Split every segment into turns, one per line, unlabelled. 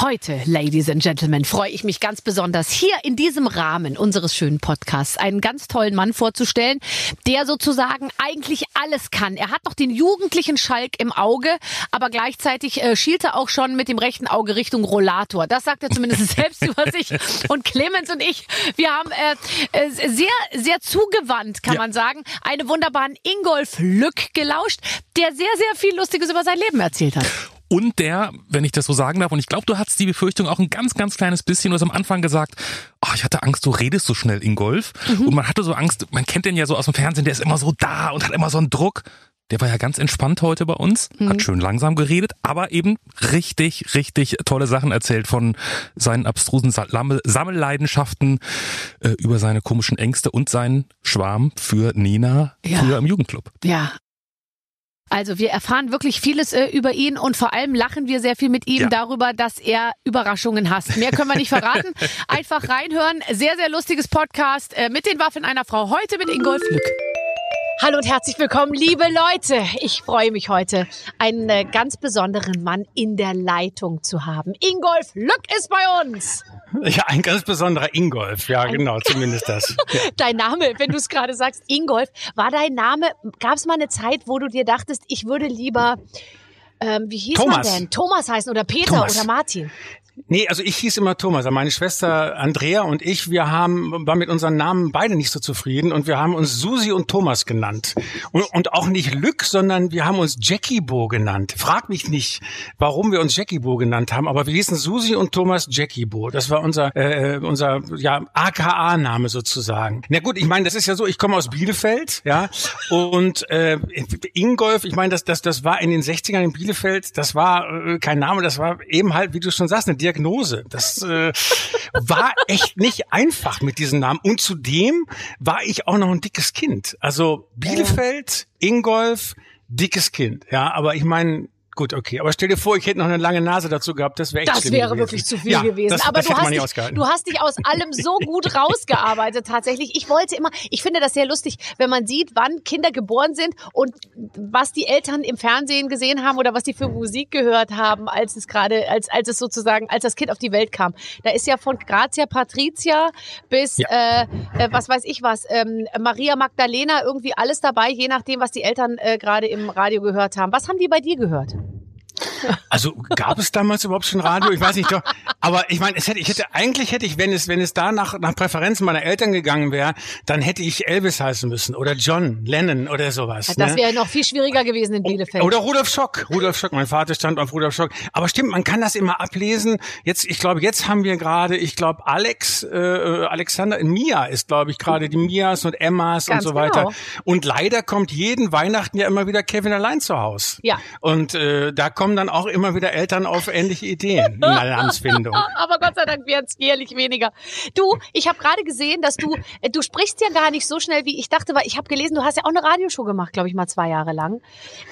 Heute, Ladies and Gentlemen, freue ich mich ganz besonders, hier in diesem Rahmen unseres schönen Podcasts einen ganz tollen Mann vorzustellen, der sozusagen eigentlich alles kann. Er hat noch den jugendlichen Schalk im Auge, aber gleichzeitig äh, schielt er auch schon mit dem rechten Auge Richtung Rollator. Das sagt er zumindest selbst über sich. Und Clemens und ich, wir haben äh, äh, sehr, sehr zugewandt, kann ja. man sagen, eine wunderbaren Ingolf Lück gelauscht, der sehr, sehr viel Lustiges über sein Leben erzählt hat.
Und der, wenn ich das so sagen darf, und ich glaube, du hattest die Befürchtung auch ein ganz, ganz kleines bisschen, du hast am Anfang gesagt, oh, ich hatte Angst, du redest so schnell in Golf. Mhm. Und man hatte so Angst, man kennt den ja so aus dem Fernsehen, der ist immer so da und hat immer so einen Druck. Der war ja ganz entspannt heute bei uns, mhm. hat schön langsam geredet, aber eben richtig, richtig tolle Sachen erzählt von seinen abstrusen Sammelleidenschaften, äh, über seine komischen Ängste und seinen Schwarm für Nina ja. früher im Jugendclub.
Ja, also wir erfahren wirklich vieles äh, über ihn und vor allem lachen wir sehr viel mit ihm ja. darüber, dass er Überraschungen hasst. Mehr können wir nicht verraten. Einfach reinhören. Sehr, sehr lustiges Podcast äh, mit den Waffen einer Frau. Heute mit Ingolf Lück. Hallo und herzlich willkommen, liebe Leute. Ich freue mich heute, einen äh, ganz besonderen Mann in der Leitung zu haben. Ingolf Lück ist bei uns.
Ja, ein ganz besonderer Ingolf. Ja, genau, zumindest das. Ja.
Dein Name, wenn du es gerade sagst, Ingolf, war dein Name, gab es mal eine Zeit, wo du dir dachtest, ich würde lieber ähm, wie hieß Thomas. man denn? Thomas heißen oder Peter Thomas. oder Martin?
Nee, also ich hieß immer Thomas. Meine Schwester Andrea und ich, wir haben, waren mit unseren Namen beide nicht so zufrieden und wir haben uns Susi und Thomas genannt. Und, und auch nicht Lück, sondern wir haben uns Jackie Bo genannt. Frag mich nicht, warum wir uns Jackie Bo genannt haben, aber wir hießen Susi und Thomas Jackie Bo. Das war unser, äh, unser ja, AKA-Name sozusagen. Na gut, ich meine, das ist ja so, ich komme aus Bielefeld, ja, und äh, Ingolf, ich meine, das, das, das war in den 60ern in Bielefeld, das war äh, kein Name, das war eben halt, wie du schon sagst, eine Diagnose. Das äh, war echt nicht einfach mit diesem Namen. Und zudem war ich auch noch ein dickes Kind. Also Bielefeld, Ingolf, dickes Kind. Ja, aber ich meine, Gut, okay. Aber stell dir vor, ich hätte noch eine lange Nase dazu gehabt. Das wäre echt
Das wäre wirklich zu viel ja, gewesen. Das, Aber das du, hast dich, du hast dich aus allem so gut rausgearbeitet tatsächlich. Ich wollte immer, ich finde das sehr lustig, wenn man sieht, wann Kinder geboren sind und was die Eltern im Fernsehen gesehen haben oder was die für Musik gehört haben, als es gerade, als, als es sozusagen, als das Kind auf die Welt kam. Da ist ja von Grazia Patricia bis, ja. äh, äh, was weiß ich was, ähm, Maria Magdalena irgendwie alles dabei, je nachdem, was die Eltern äh, gerade im Radio gehört haben. Was haben die bei dir gehört?
Also gab es damals überhaupt schon Radio? Ich weiß nicht doch. Aber ich meine, es hätte, ich hätte eigentlich hätte ich, wenn es, wenn es da nach, nach Präferenzen meiner Eltern gegangen wäre, dann hätte ich Elvis heißen müssen oder John Lennon oder sowas.
Das ne? wäre noch viel schwieriger gewesen in Bielefeld.
Oder Rudolf Schock. Rudolf Schock. Mein Vater stand auf Rudolf Schock. Aber stimmt, man kann das immer ablesen. Jetzt, ich glaube, jetzt haben wir gerade, ich glaube, Alex, äh, Alexander, Mia ist, glaube ich, gerade die Mias und Emmas Ganz und so weiter. Genau. Und leider kommt jeden Weihnachten ja immer wieder Kevin allein zu Haus.
Ja.
Und äh, da kommen dann auch immer wieder Eltern auf ähnliche Ideen in der Namensfindung.
Aber Gott sei Dank werden es jährlich weniger. Du, ich habe gerade gesehen, dass du, äh, du sprichst ja gar nicht so schnell, wie ich dachte, weil ich habe gelesen, du hast ja auch eine Radioshow gemacht, glaube ich mal zwei Jahre lang.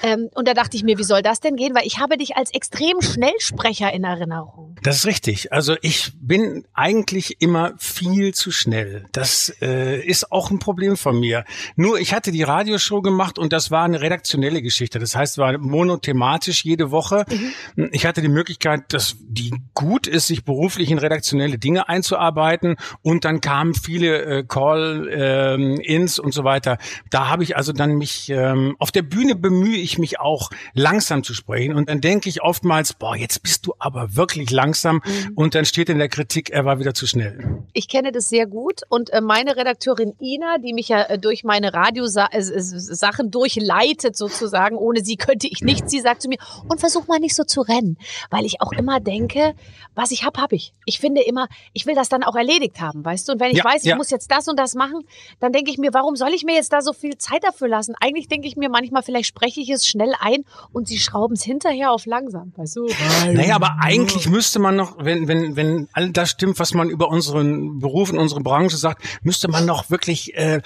Ähm, und da dachte ich mir, wie soll das denn gehen? Weil ich habe dich als extrem Schnellsprecher in Erinnerung.
Das ist richtig. Also ich bin eigentlich immer viel zu schnell. Das äh, ist auch ein Problem von mir. Nur ich hatte die Radioshow gemacht und das war eine redaktionelle Geschichte. Das heißt, es war monothematisch jede Woche. Mhm. Ich hatte die Möglichkeit, dass die gut ist, sich beruflich in redaktionelle Dinge einzuarbeiten und dann kamen viele äh, Call-ins ähm, und so weiter. Da habe ich also dann mich ähm, auf der Bühne bemühe ich mich auch langsam zu sprechen und dann denke ich oftmals, boah, jetzt bist du aber wirklich langsam mhm. und dann steht in der Kritik, er war wieder zu schnell.
Ich kenne das sehr gut und äh, meine Redakteurin Ina, die mich ja äh, durch meine Radiosachen durchleitet sozusagen, ohne sie könnte ich nicht, sie sagt zu mir, und versuch mal immer nicht so zu rennen, weil ich auch immer denke, was ich habe, habe ich. Ich finde immer, ich will das dann auch erledigt haben, weißt du? Und wenn ich ja, weiß, ich ja. muss jetzt das und das machen, dann denke ich mir, warum soll ich mir jetzt da so viel Zeit dafür lassen? Eigentlich denke ich mir manchmal, vielleicht spreche ich es schnell ein und sie schrauben es hinterher auf langsam, weißt du?
Naja, aber eigentlich müsste man noch, wenn, wenn, wenn all das stimmt, was man über unseren Beruf in unsere Branche sagt, müsste man noch wirklich äh,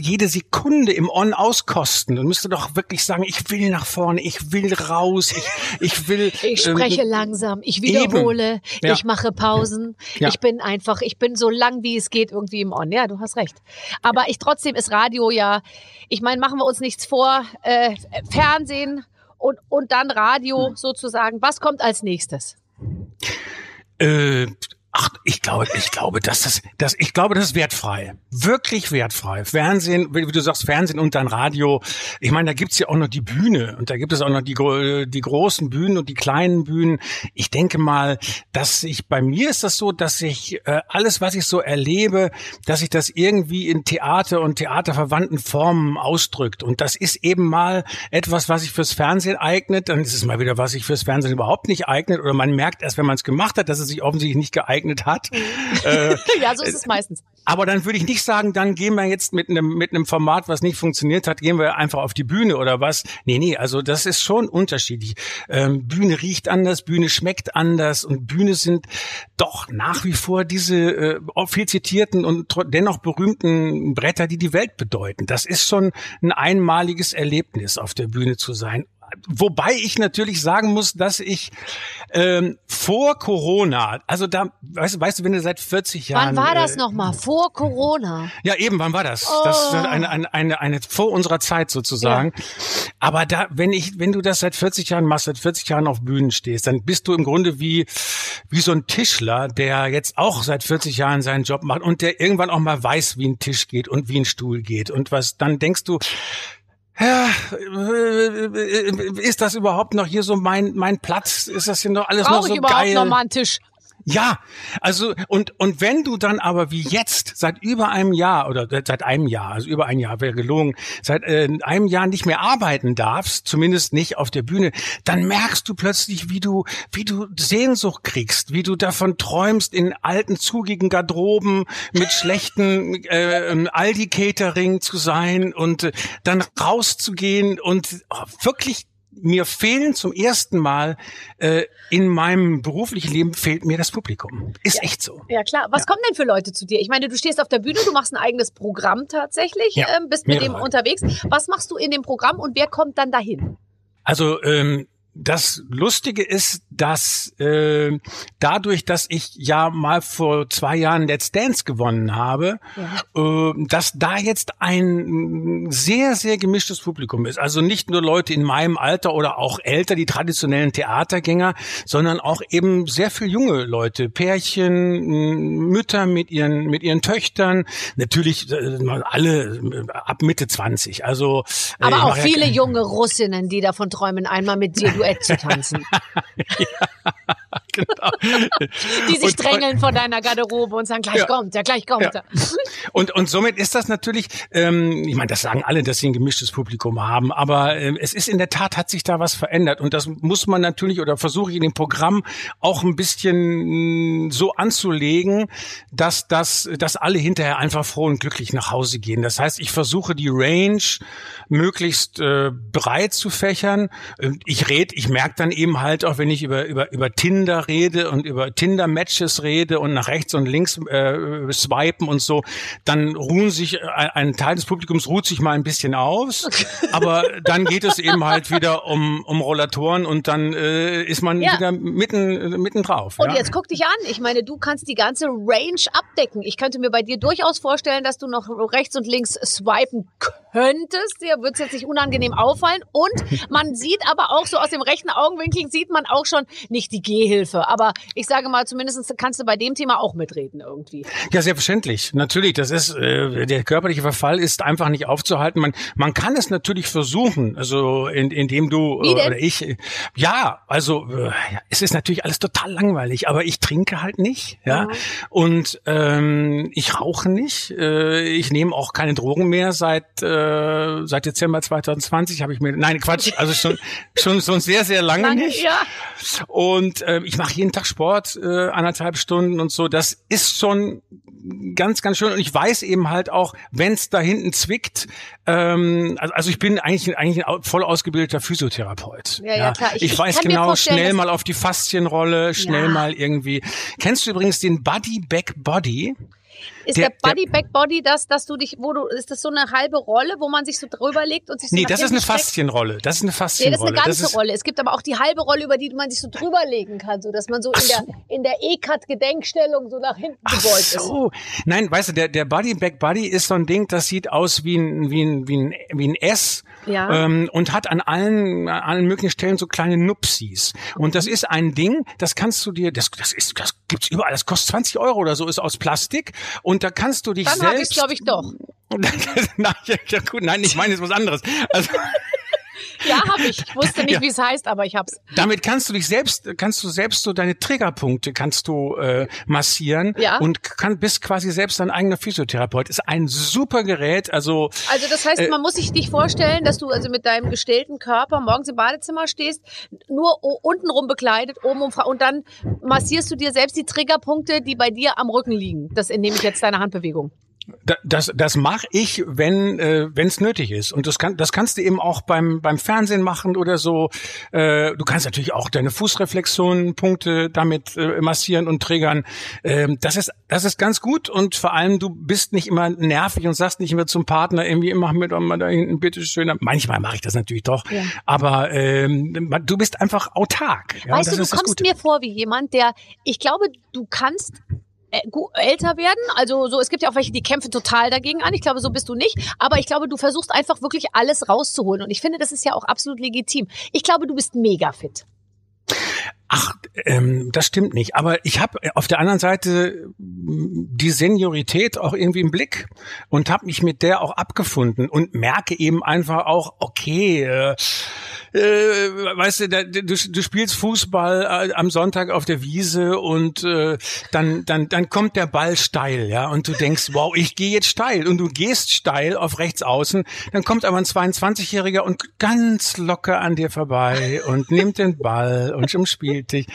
jede Sekunde im On auskosten und müsste doch wirklich sagen, ich will nach vorne, ich will raus, ich Ich, ich will.
Ich spreche ähm, langsam, ich wiederhole, ja. ich mache Pausen. Ja. Ich bin einfach, ich bin so lang wie es geht irgendwie im On. Ja, du hast recht. Aber ich trotzdem ist Radio ja, ich meine, machen wir uns nichts vor. Äh, Fernsehen und, und dann Radio hm. sozusagen. Was kommt als nächstes?
Äh, Ach, ich glaube, ich glaube, dass das, das, ich glaube, das ist wertfrei. Wirklich wertfrei. Fernsehen, wie du sagst, Fernsehen und dann Radio. Ich meine, da gibt's ja auch noch die Bühne und da gibt es auch noch die, die großen Bühnen und die kleinen Bühnen. Ich denke mal, dass ich, bei mir ist das so, dass ich äh, alles, was ich so erlebe, dass sich das irgendwie in Theater und theaterverwandten Formen ausdrückt. Und das ist eben mal etwas, was sich fürs Fernsehen eignet. Dann ist es mal wieder, was sich fürs Fernsehen überhaupt nicht eignet. Oder man merkt erst, wenn man es gemacht hat, dass es sich offensichtlich nicht geeignet geeignet hat.
äh, ja, so ist es meistens.
Aber dann würde ich nicht sagen, dann gehen wir jetzt mit einem mit einem Format, was nicht funktioniert hat, gehen wir einfach auf die Bühne oder was. Nee, nee, also das ist schon unterschiedlich. Ähm, Bühne riecht anders, Bühne schmeckt anders und Bühne sind doch nach wie vor diese äh, viel zitierten und dennoch berühmten Bretter, die die Welt bedeuten. Das ist schon ein einmaliges Erlebnis, auf der Bühne zu sein wobei ich natürlich sagen muss, dass ich ähm, vor Corona, also da, weißt du, weißt du, wenn du seit 40 Jahren.
Wann war das äh, nochmal? Vor Corona?
Ja, eben, wann war das? Oh. Das ist eine, eine, eine, eine vor unserer Zeit sozusagen. Ja. Aber da, wenn ich, wenn du das seit 40 Jahren machst, seit 40 Jahren auf Bühnen stehst, dann bist du im Grunde wie, wie so ein Tischler, der jetzt auch seit 40 Jahren seinen Job macht und der irgendwann auch mal weiß, wie ein Tisch geht und wie ein Stuhl geht. Und was, dann denkst du, ja, ist das überhaupt noch hier so mein mein Platz? Ist das hier noch alles Brauch noch so
ich überhaupt
geil?
Noch mal einen Tisch?
Ja, also und und wenn du dann aber wie jetzt seit über einem Jahr oder seit einem Jahr, also über ein Jahr wäre gelogen, seit äh, einem Jahr nicht mehr arbeiten darfst, zumindest nicht auf der Bühne, dann merkst du plötzlich, wie du wie du Sehnsucht kriegst, wie du davon träumst, in alten zugigen Garderoben mit schlechten äh, ähm, Aldi Catering zu sein und äh, dann rauszugehen und oh, wirklich mir fehlen zum ersten Mal äh, in meinem beruflichen Leben fehlt mir das Publikum. Ist
ja.
echt so.
Ja klar. Was ja. kommen denn für Leute zu dir? Ich meine, du stehst auf der Bühne, du machst ein eigenes Programm tatsächlich, ja. ähm, bist mit Mehrere. dem unterwegs. Was machst du in dem Programm und wer kommt dann dahin?
Also ähm, das Lustige ist, dass äh, dadurch, dass ich ja mal vor zwei Jahren Let's Dance gewonnen habe, ja. äh, dass da jetzt ein sehr, sehr gemischtes Publikum ist. Also nicht nur Leute in meinem Alter oder auch älter, die traditionellen Theatergänger, sondern auch eben sehr viel junge Leute, Pärchen, Mütter mit ihren mit ihren Töchtern, natürlich äh, alle äh, ab Mitte 20. Also
äh, aber auch viele ja, junge Russinnen, die davon träumen, einmal mit dir Duett zu tanzen. ja, genau. Die sich und, drängeln vor deiner Garderobe und sagen, gleich ja, kommt er, gleich kommt ja. er.
Und, und somit ist das natürlich, ähm, ich meine, das sagen alle, dass sie ein gemischtes Publikum haben, aber äh, es ist in der Tat, hat sich da was verändert und das muss man natürlich oder versuche ich in dem Programm auch ein bisschen so anzulegen, dass das, dass alle hinterher einfach froh und glücklich nach Hause gehen. Das heißt, ich versuche die Range möglichst äh, breit zu fächern. Ich rede, ich merke dann eben halt auch, wenn ich über, über, über Tinder rede und über Tinder-Matches rede und nach rechts und links äh, swipen und so, dann ruhen sich, ein, ein Teil des Publikums ruht sich mal ein bisschen aus, aber dann geht es eben halt wieder um, um Rollatoren und dann äh, ist man ja. wieder mitten, mitten drauf.
Und ja? jetzt guck dich an, ich meine, du kannst die ganze Range abdecken. Ich könnte mir bei dir durchaus vorstellen, dass du noch rechts und links swipen könntest. Dir wird es jetzt nicht unangenehm auffallen. Und man sieht aber auch so aus dem rechten Augenwinkel sieht man auch schon nicht die Gehhilfe. Aber ich sage mal, zumindest kannst du bei dem Thema auch mitreden irgendwie.
Ja, selbstverständlich. Natürlich, das ist, äh, der körperliche Verfall ist einfach nicht aufzuhalten. Man, man kann es natürlich versuchen, also in, indem du
denn?
oder ich, ja, also äh, es ist natürlich alles total langweilig, aber ich trinke halt nicht, ja, mhm. und ähm, ich rauche nicht, äh, ich nehme auch keine Drogen mehr seit äh, seit Dezember 2020 habe ich mir, nein Quatsch, also schon schon schon sehr sehr lange, lange nicht. Ja. Und äh, ich mache jeden Tag Sport, äh, anderthalb Stunden und so. Das ist schon ganz, ganz schön. Und ich weiß eben halt auch, wenn es da hinten zwickt, ähm, also, also ich bin eigentlich, eigentlich ein voll ausgebildeter Physiotherapeut.
Ja, ja, klar.
Ich, ich, ich weiß genau, schnell mal auf die Faszienrolle, schnell ja. mal irgendwie. Kennst du übrigens den Body Back Body?
Ist der, der Body Back Body das, dass du dich, wo du, ist das so eine halbe Rolle, wo man sich so drüber legt und sich so
Nee, das ist eine Faszienrolle. Das ist eine Faszienrolle.
Nee, das ist eine ganze Rolle. Es gibt aber auch die halbe Rolle, über die man sich so drüber legen kann, so dass man so, in der, in der E-Cut-Gedenkstellung so nach hinten
Ach gebeugt so. ist. Nein, weißt du, der, der Body Back Body ist so ein Ding, das sieht aus wie ein, wie ein, wie ein, wie ein S ja. ähm, und hat an allen, an allen möglichen Stellen so kleine Nupsis. Und das ist ein Ding, das kannst du dir, das, das ist, das gibt's überall, das kostet 20 Euro oder so, ist aus Plastik und da kannst du dich
Dann
selbst.
Dann glaube ich doch.
nein, ja, gut, nein, ich meine jetzt was anderes. Also,
ja, habe ich. Ich wusste nicht, ja. wie es heißt, aber ich hab's.
Damit kannst du dich selbst, kannst du selbst so deine Triggerpunkte kannst du äh, massieren ja. und kann bist quasi selbst dein eigener Physiotherapeut. Ist ein super Gerät. Also
also das heißt, äh, man muss sich nicht vorstellen, dass du also mit deinem gestellten Körper morgens im Badezimmer stehst, nur untenrum bekleidet, oben um und dann massierst du dir selbst die Triggerpunkte, die bei dir am Rücken liegen. Das entnehme ich jetzt deiner Handbewegung.
Das, das mache ich, wenn äh, es nötig ist. Und das, kann, das kannst du eben auch beim, beim Fernsehen machen oder so. Äh, du kannst natürlich auch deine Fußreflexionspunkte damit äh, massieren und triggern. Äh, das, ist, das ist ganz gut und vor allem, du bist nicht immer nervig und sagst nicht immer zum Partner irgendwie, mach mir doch mal da hinten bitte schön. Manchmal mache ich das natürlich doch. Ja. Aber ähm, du bist einfach autark.
Ja, weißt du, du kommst mir vor wie jemand, der, ich glaube, du kannst älter werden. Also so, es gibt ja auch welche, die kämpfen total dagegen an. Ich glaube, so bist du nicht. Aber ich glaube, du versuchst einfach wirklich alles rauszuholen. Und ich finde, das ist ja auch absolut legitim. Ich glaube, du bist mega fit.
Ach, ähm, das stimmt nicht. Aber ich habe auf der anderen Seite die Seniorität auch irgendwie im Blick und habe mich mit der auch abgefunden und merke eben einfach auch, okay, äh, äh, weißt du, da, du, du spielst Fußball äh, am Sonntag auf der Wiese und äh, dann, dann, dann kommt der Ball steil, ja, und du denkst, wow, ich gehe jetzt steil und du gehst steil auf rechts außen, dann kommt aber ein 22-Jähriger und ganz locker an dir vorbei und nimmt den Ball und umspielt dich.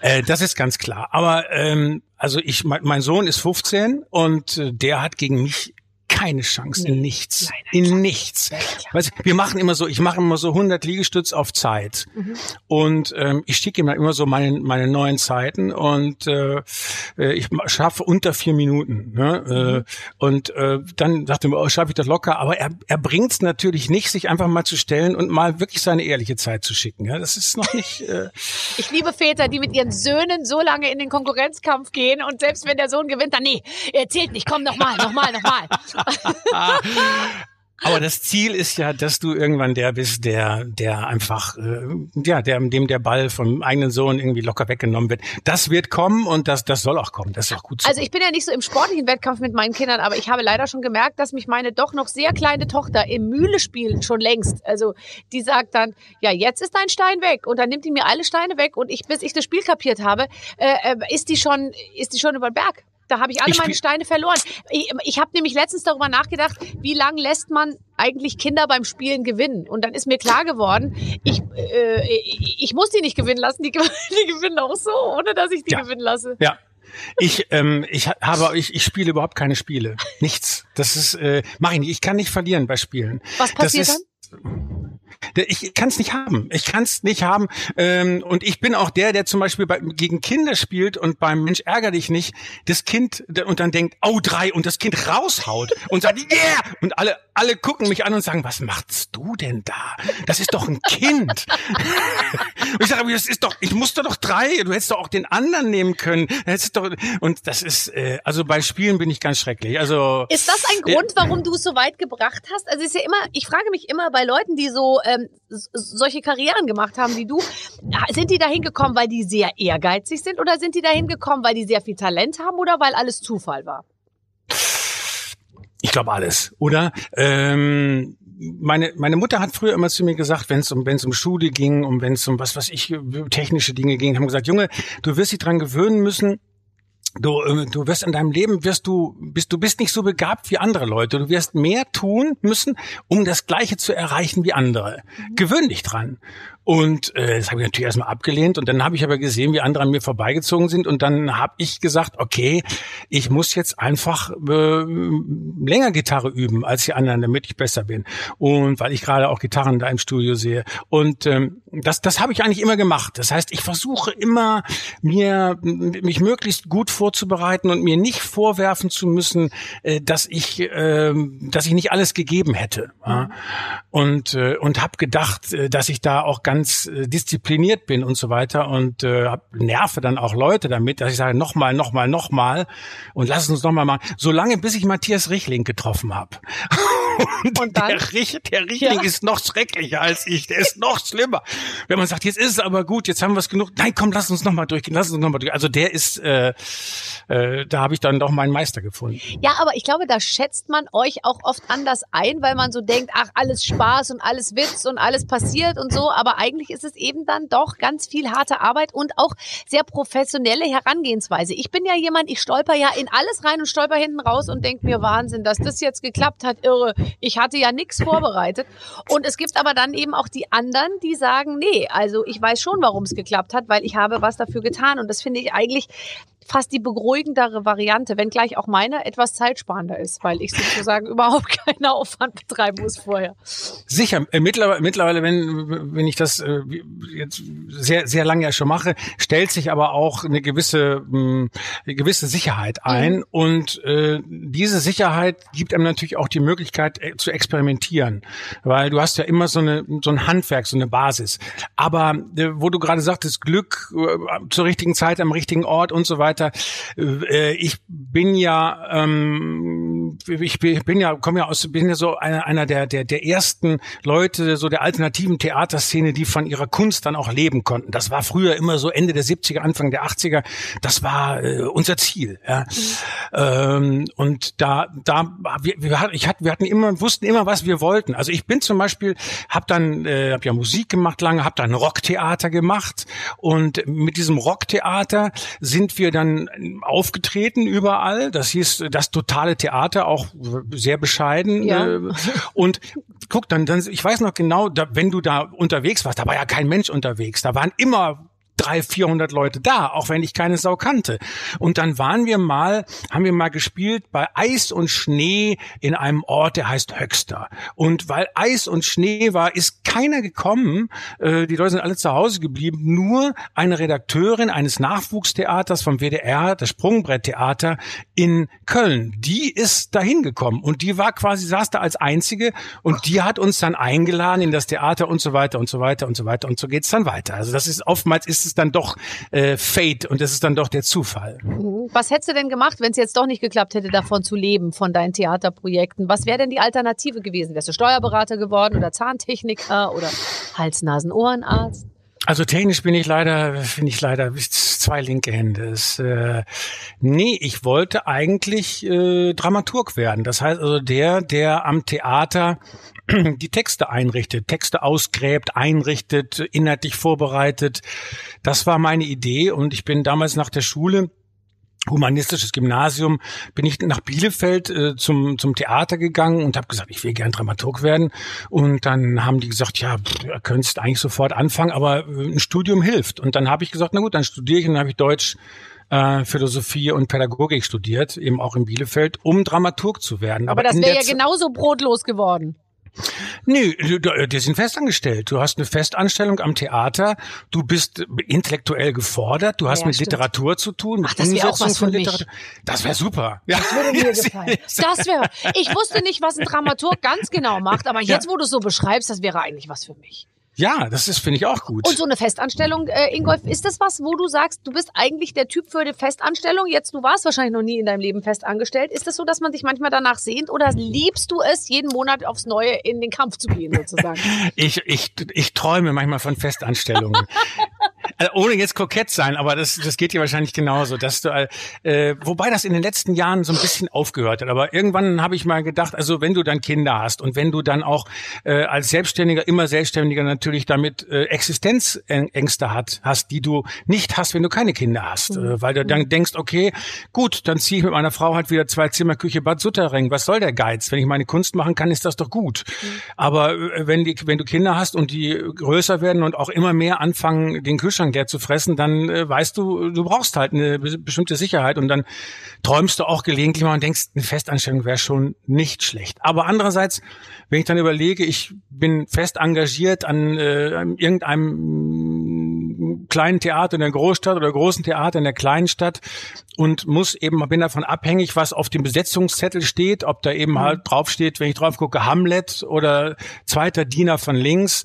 Äh, das ist ganz klar. Aber ähm, also ich, mein, mein Sohn ist 15 und äh, der hat gegen mich keine Chance, nee. in nichts, Nein, in klar. nichts. Weißt, wir machen immer so, ich mache immer so 100 Liegestütz auf Zeit mhm. und ähm, ich schicke ihm dann immer so meine, meine neuen Zeiten und äh, äh ich schaffe unter vier Minuten. Ne? Mhm. Äh, und äh, dann dachte ich mir, oh, schaffe ich das locker, aber er, er bringt es natürlich nicht, sich einfach mal zu stellen und mal wirklich seine ehrliche Zeit zu schicken. Ja? Das ist noch nicht. Äh
ich liebe Väter, die mit ihren Söhnen so lange in den Konkurrenzkampf gehen und selbst wenn der Sohn gewinnt, dann nee, er zählt nicht, komm nochmal, nochmal, nochmal.
Aber das Ziel ist ja, dass du irgendwann der bist, der, der einfach, äh, ja, der, dem der Ball vom eigenen Sohn irgendwie locker weggenommen wird. Das wird kommen und das, das soll auch kommen. Das ist auch gut
so. Also ich bin ja nicht so im sportlichen Wettkampf mit meinen Kindern, aber ich habe leider schon gemerkt, dass mich meine doch noch sehr kleine Tochter im Mühle spielen schon längst. Also die sagt dann, ja, jetzt ist dein Stein weg und dann nimmt die mir alle Steine weg und ich, bis ich das Spiel kapiert habe, äh, äh ist die schon, ist die schon über den Berg. Da habe ich alle ich meine Steine verloren. Ich, ich habe nämlich letztens darüber nachgedacht, wie lange lässt man eigentlich Kinder beim Spielen gewinnen? Und dann ist mir klar geworden, ich, äh, ich muss die nicht gewinnen lassen. Die, die gewinnen auch so, ohne dass ich die ja. gewinnen lasse.
Ja, ich, ähm, ich habe, ich, ich spiele überhaupt keine Spiele. Nichts. Das ist, äh, mache ich nicht. Ich kann nicht verlieren bei Spielen.
Was passiert
ist, dann? Ich kann es nicht haben. Ich kann es nicht haben. Ähm, und ich bin auch der, der zum Beispiel bei, gegen Kinder spielt und beim Mensch ärger dich nicht, das Kind und dann denkt, oh drei und das Kind raushaut und sagt, yeah! Und alle, alle gucken mich an und sagen, was machst du denn da? Das ist doch ein Kind. und ich sage, das ist doch, ich musste doch drei, du hättest doch auch den anderen nehmen können. Doch, und das ist, äh, also bei Spielen bin ich ganz schrecklich. Also
Ist das ein Grund, warum du es so weit gebracht hast? Also ist ja immer, ich frage mich immer bei Leuten, die so ähm, solche Karrieren gemacht haben wie du, sind die dahin gekommen, weil die sehr ehrgeizig sind oder sind die dahin gekommen, weil die sehr viel Talent haben oder weil alles Zufall war?
Ich glaube alles, oder? Ähm, meine, meine Mutter hat früher immer zu mir gesagt, wenn es um, wenn es um Schule ging, um wenn es um was, was ich, technische Dinge ging, haben gesagt, Junge, du wirst dich dran gewöhnen müssen, Du, äh, du wirst in deinem Leben wirst du bist du bist nicht so begabt wie andere Leute. Du wirst mehr tun müssen, um das Gleiche zu erreichen wie andere. Mhm. Gewöhn dich dran. Und äh, das habe ich natürlich erstmal abgelehnt. Und dann habe ich aber gesehen, wie andere an mir vorbeigezogen sind. Und dann habe ich gesagt, okay, ich muss jetzt einfach äh, länger Gitarre üben als die anderen, damit ich besser bin. Und weil ich gerade auch Gitarren da im Studio sehe. Und ähm, das, das habe ich eigentlich immer gemacht. Das heißt, ich versuche immer, mir mich möglichst gut vorzubereiten und mir nicht vorwerfen zu müssen, äh, dass ich, äh, dass ich nicht alles gegeben hätte. Ja? Und äh, und habe gedacht, äh, dass ich da auch ganz äh, diszipliniert bin und so weiter und äh, hab, nerve dann auch Leute damit, dass ich sage nochmal, nochmal, nochmal und lass uns nochmal machen, solange bis ich Matthias Richling getroffen habe. Und, und dann? Der, Rich, der Richtling ja. ist noch schrecklicher als ich. Der ist noch schlimmer. Wenn man sagt, jetzt ist es aber gut, jetzt haben wir es genug. Nein, komm, lass uns noch mal durchgehen. Lass uns noch mal durchgehen. Also der ist, äh, äh, da habe ich dann doch meinen Meister gefunden.
Ja, aber ich glaube, da schätzt man euch auch oft anders ein, weil man so denkt, ach, alles Spaß und alles Witz und alles passiert und so. Aber eigentlich ist es eben dann doch ganz viel harte Arbeit und auch sehr professionelle Herangehensweise. Ich bin ja jemand, ich stolper ja in alles rein und stolper hinten raus und denke mir, Wahnsinn, dass das jetzt geklappt hat, irre. Ich hatte ja nichts vorbereitet. Und es gibt aber dann eben auch die anderen, die sagen, nee, also ich weiß schon, warum es geklappt hat, weil ich habe was dafür getan. Und das finde ich eigentlich fast die beruhigendere Variante, wenngleich auch meine etwas zeitsparender ist, weil ich sozusagen überhaupt keinen Aufwand betreiben muss vorher.
Sicher, äh, mittlerweile, mittlerweile, wenn, wenn ich das äh, jetzt sehr, sehr lange ja schon mache, stellt sich aber auch eine gewisse, mh, eine gewisse Sicherheit ein mhm. und äh, diese Sicherheit gibt einem natürlich auch die Möglichkeit äh, zu experimentieren, weil du hast ja immer so eine so ein Handwerk, so eine Basis. Aber äh, wo du gerade sagtest, Glück äh, zur richtigen Zeit am richtigen Ort und so weiter, weiter. Äh, ich bin ja, ähm, ich bin ja, komme ja aus, bin ja so einer, einer der, der, der ersten Leute so der alternativen Theaterszene, die von ihrer Kunst dann auch leben konnten. Das war früher immer so Ende der 70er, Anfang der 80er. Das war äh, unser Ziel. Ja. Mhm. Ähm, und da, da, wir, wir, ich hatte, wir hatten immer, wussten immer, was wir wollten. Also ich bin zum Beispiel, habe dann, äh, habe ja Musik gemacht lange, habe dann Rocktheater gemacht und mit diesem Rocktheater sind wir dann aufgetreten überall. Das hieß das totale Theater, auch sehr bescheiden. Ja. Äh, und guck, dann, dann, ich weiß noch genau, da, wenn du da unterwegs warst, da war ja kein Mensch unterwegs. Da waren immer drei, vierhundert Leute da, auch wenn ich keine Sau kannte. Und dann waren wir mal, haben wir mal gespielt bei Eis und Schnee in einem Ort, der heißt Höxter. Und weil Eis und Schnee war, ist keiner gekommen. Äh, die Leute sind alle zu Hause geblieben. Nur eine Redakteurin eines Nachwuchstheaters vom WDR, das Sprungbretttheater in Köln, die ist dahin gekommen und die war quasi, saß da als einzige und die hat uns dann eingeladen in das Theater und so weiter und so weiter und so weiter und so geht's dann weiter. Also das ist oftmals ist es dann doch äh, Fate und es ist dann doch der Zufall.
Was hättest du denn gemacht, wenn es jetzt doch nicht geklappt hätte, davon zu leben, von deinen Theaterprojekten? Was wäre denn die Alternative gewesen? Wärst du Steuerberater geworden oder Zahntechniker oder Hals-Nasen-Ohrenarzt?
Also technisch bin ich leider, bin ich leider zwei linke Hände. Es, äh, nee, ich wollte eigentlich äh, Dramaturg werden. Das heißt also der, der am Theater die Texte einrichtet, Texte ausgräbt, einrichtet, inhaltlich vorbereitet. Das war meine Idee und ich bin damals nach der Schule humanistisches Gymnasium bin ich nach Bielefeld äh, zum zum Theater gegangen und habe gesagt, ich will gern Dramaturg werden und dann haben die gesagt, ja, du könntest eigentlich sofort anfangen, aber äh, ein Studium hilft und dann habe ich gesagt, na gut, dann studiere ich und dann habe ich Deutsch äh, Philosophie und Pädagogik studiert, eben auch in Bielefeld, um Dramaturg zu werden.
Aber, aber das wäre ja genauso brotlos geworden.
Nö, die sind festangestellt. Du hast eine Festanstellung am Theater. Du bist intellektuell gefordert. Du hast ja, mit stimmt. Literatur zu tun.
Mit Ach, das wäre auch was für mich.
Das wäre super.
Ja. Das würde mir gefallen. Das wäre. Ich wusste nicht, was ein Dramaturg ganz genau macht, aber jetzt, wo du es so beschreibst, das wäre eigentlich was für mich.
Ja, das ist finde ich auch gut.
Und so eine Festanstellung, äh, Ingolf, ist das was, wo du sagst, du bist eigentlich der Typ für eine Festanstellung? Jetzt, du warst wahrscheinlich noch nie in deinem Leben festangestellt. Ist das so, dass man sich manchmal danach sehnt oder liebst du es, jeden Monat aufs Neue in den Kampf zu gehen, sozusagen?
ich, ich, ich träume manchmal von Festanstellungen. Also ohne jetzt kokett sein, aber das, das geht dir wahrscheinlich genauso, dass du, äh, wobei das in den letzten Jahren so ein bisschen aufgehört hat. Aber irgendwann habe ich mal gedacht, also wenn du dann Kinder hast und wenn du dann auch äh, als Selbstständiger immer Selbstständiger natürlich damit äh, Existenzängste hat, hast, die du nicht hast, wenn du keine Kinder hast, mhm. äh, weil du dann denkst, okay, gut, dann ziehe ich mit meiner Frau halt wieder zwei Zimmer Küche Bad Sutterring. Was soll der Geiz? Wenn ich meine Kunst machen kann, ist das doch gut. Mhm. Aber äh, wenn die, wenn du Kinder hast und die größer werden und auch immer mehr anfangen, den Kühlschrank Kühlschrank leer zu fressen, dann äh, weißt du, du brauchst halt eine bestimmte Sicherheit und dann träumst du auch gelegentlich mal und denkst, eine Festanstellung wäre schon nicht schlecht. Aber andererseits, wenn ich dann überlege, ich bin fest engagiert an, äh, an irgendeinem kleinen Theater in der Großstadt oder großen Theater in der kleinen Stadt und muss eben, bin davon abhängig, was auf dem Besetzungszettel steht, ob da eben mhm. halt draufsteht, wenn ich drauf gucke, Hamlet oder zweiter Diener von links,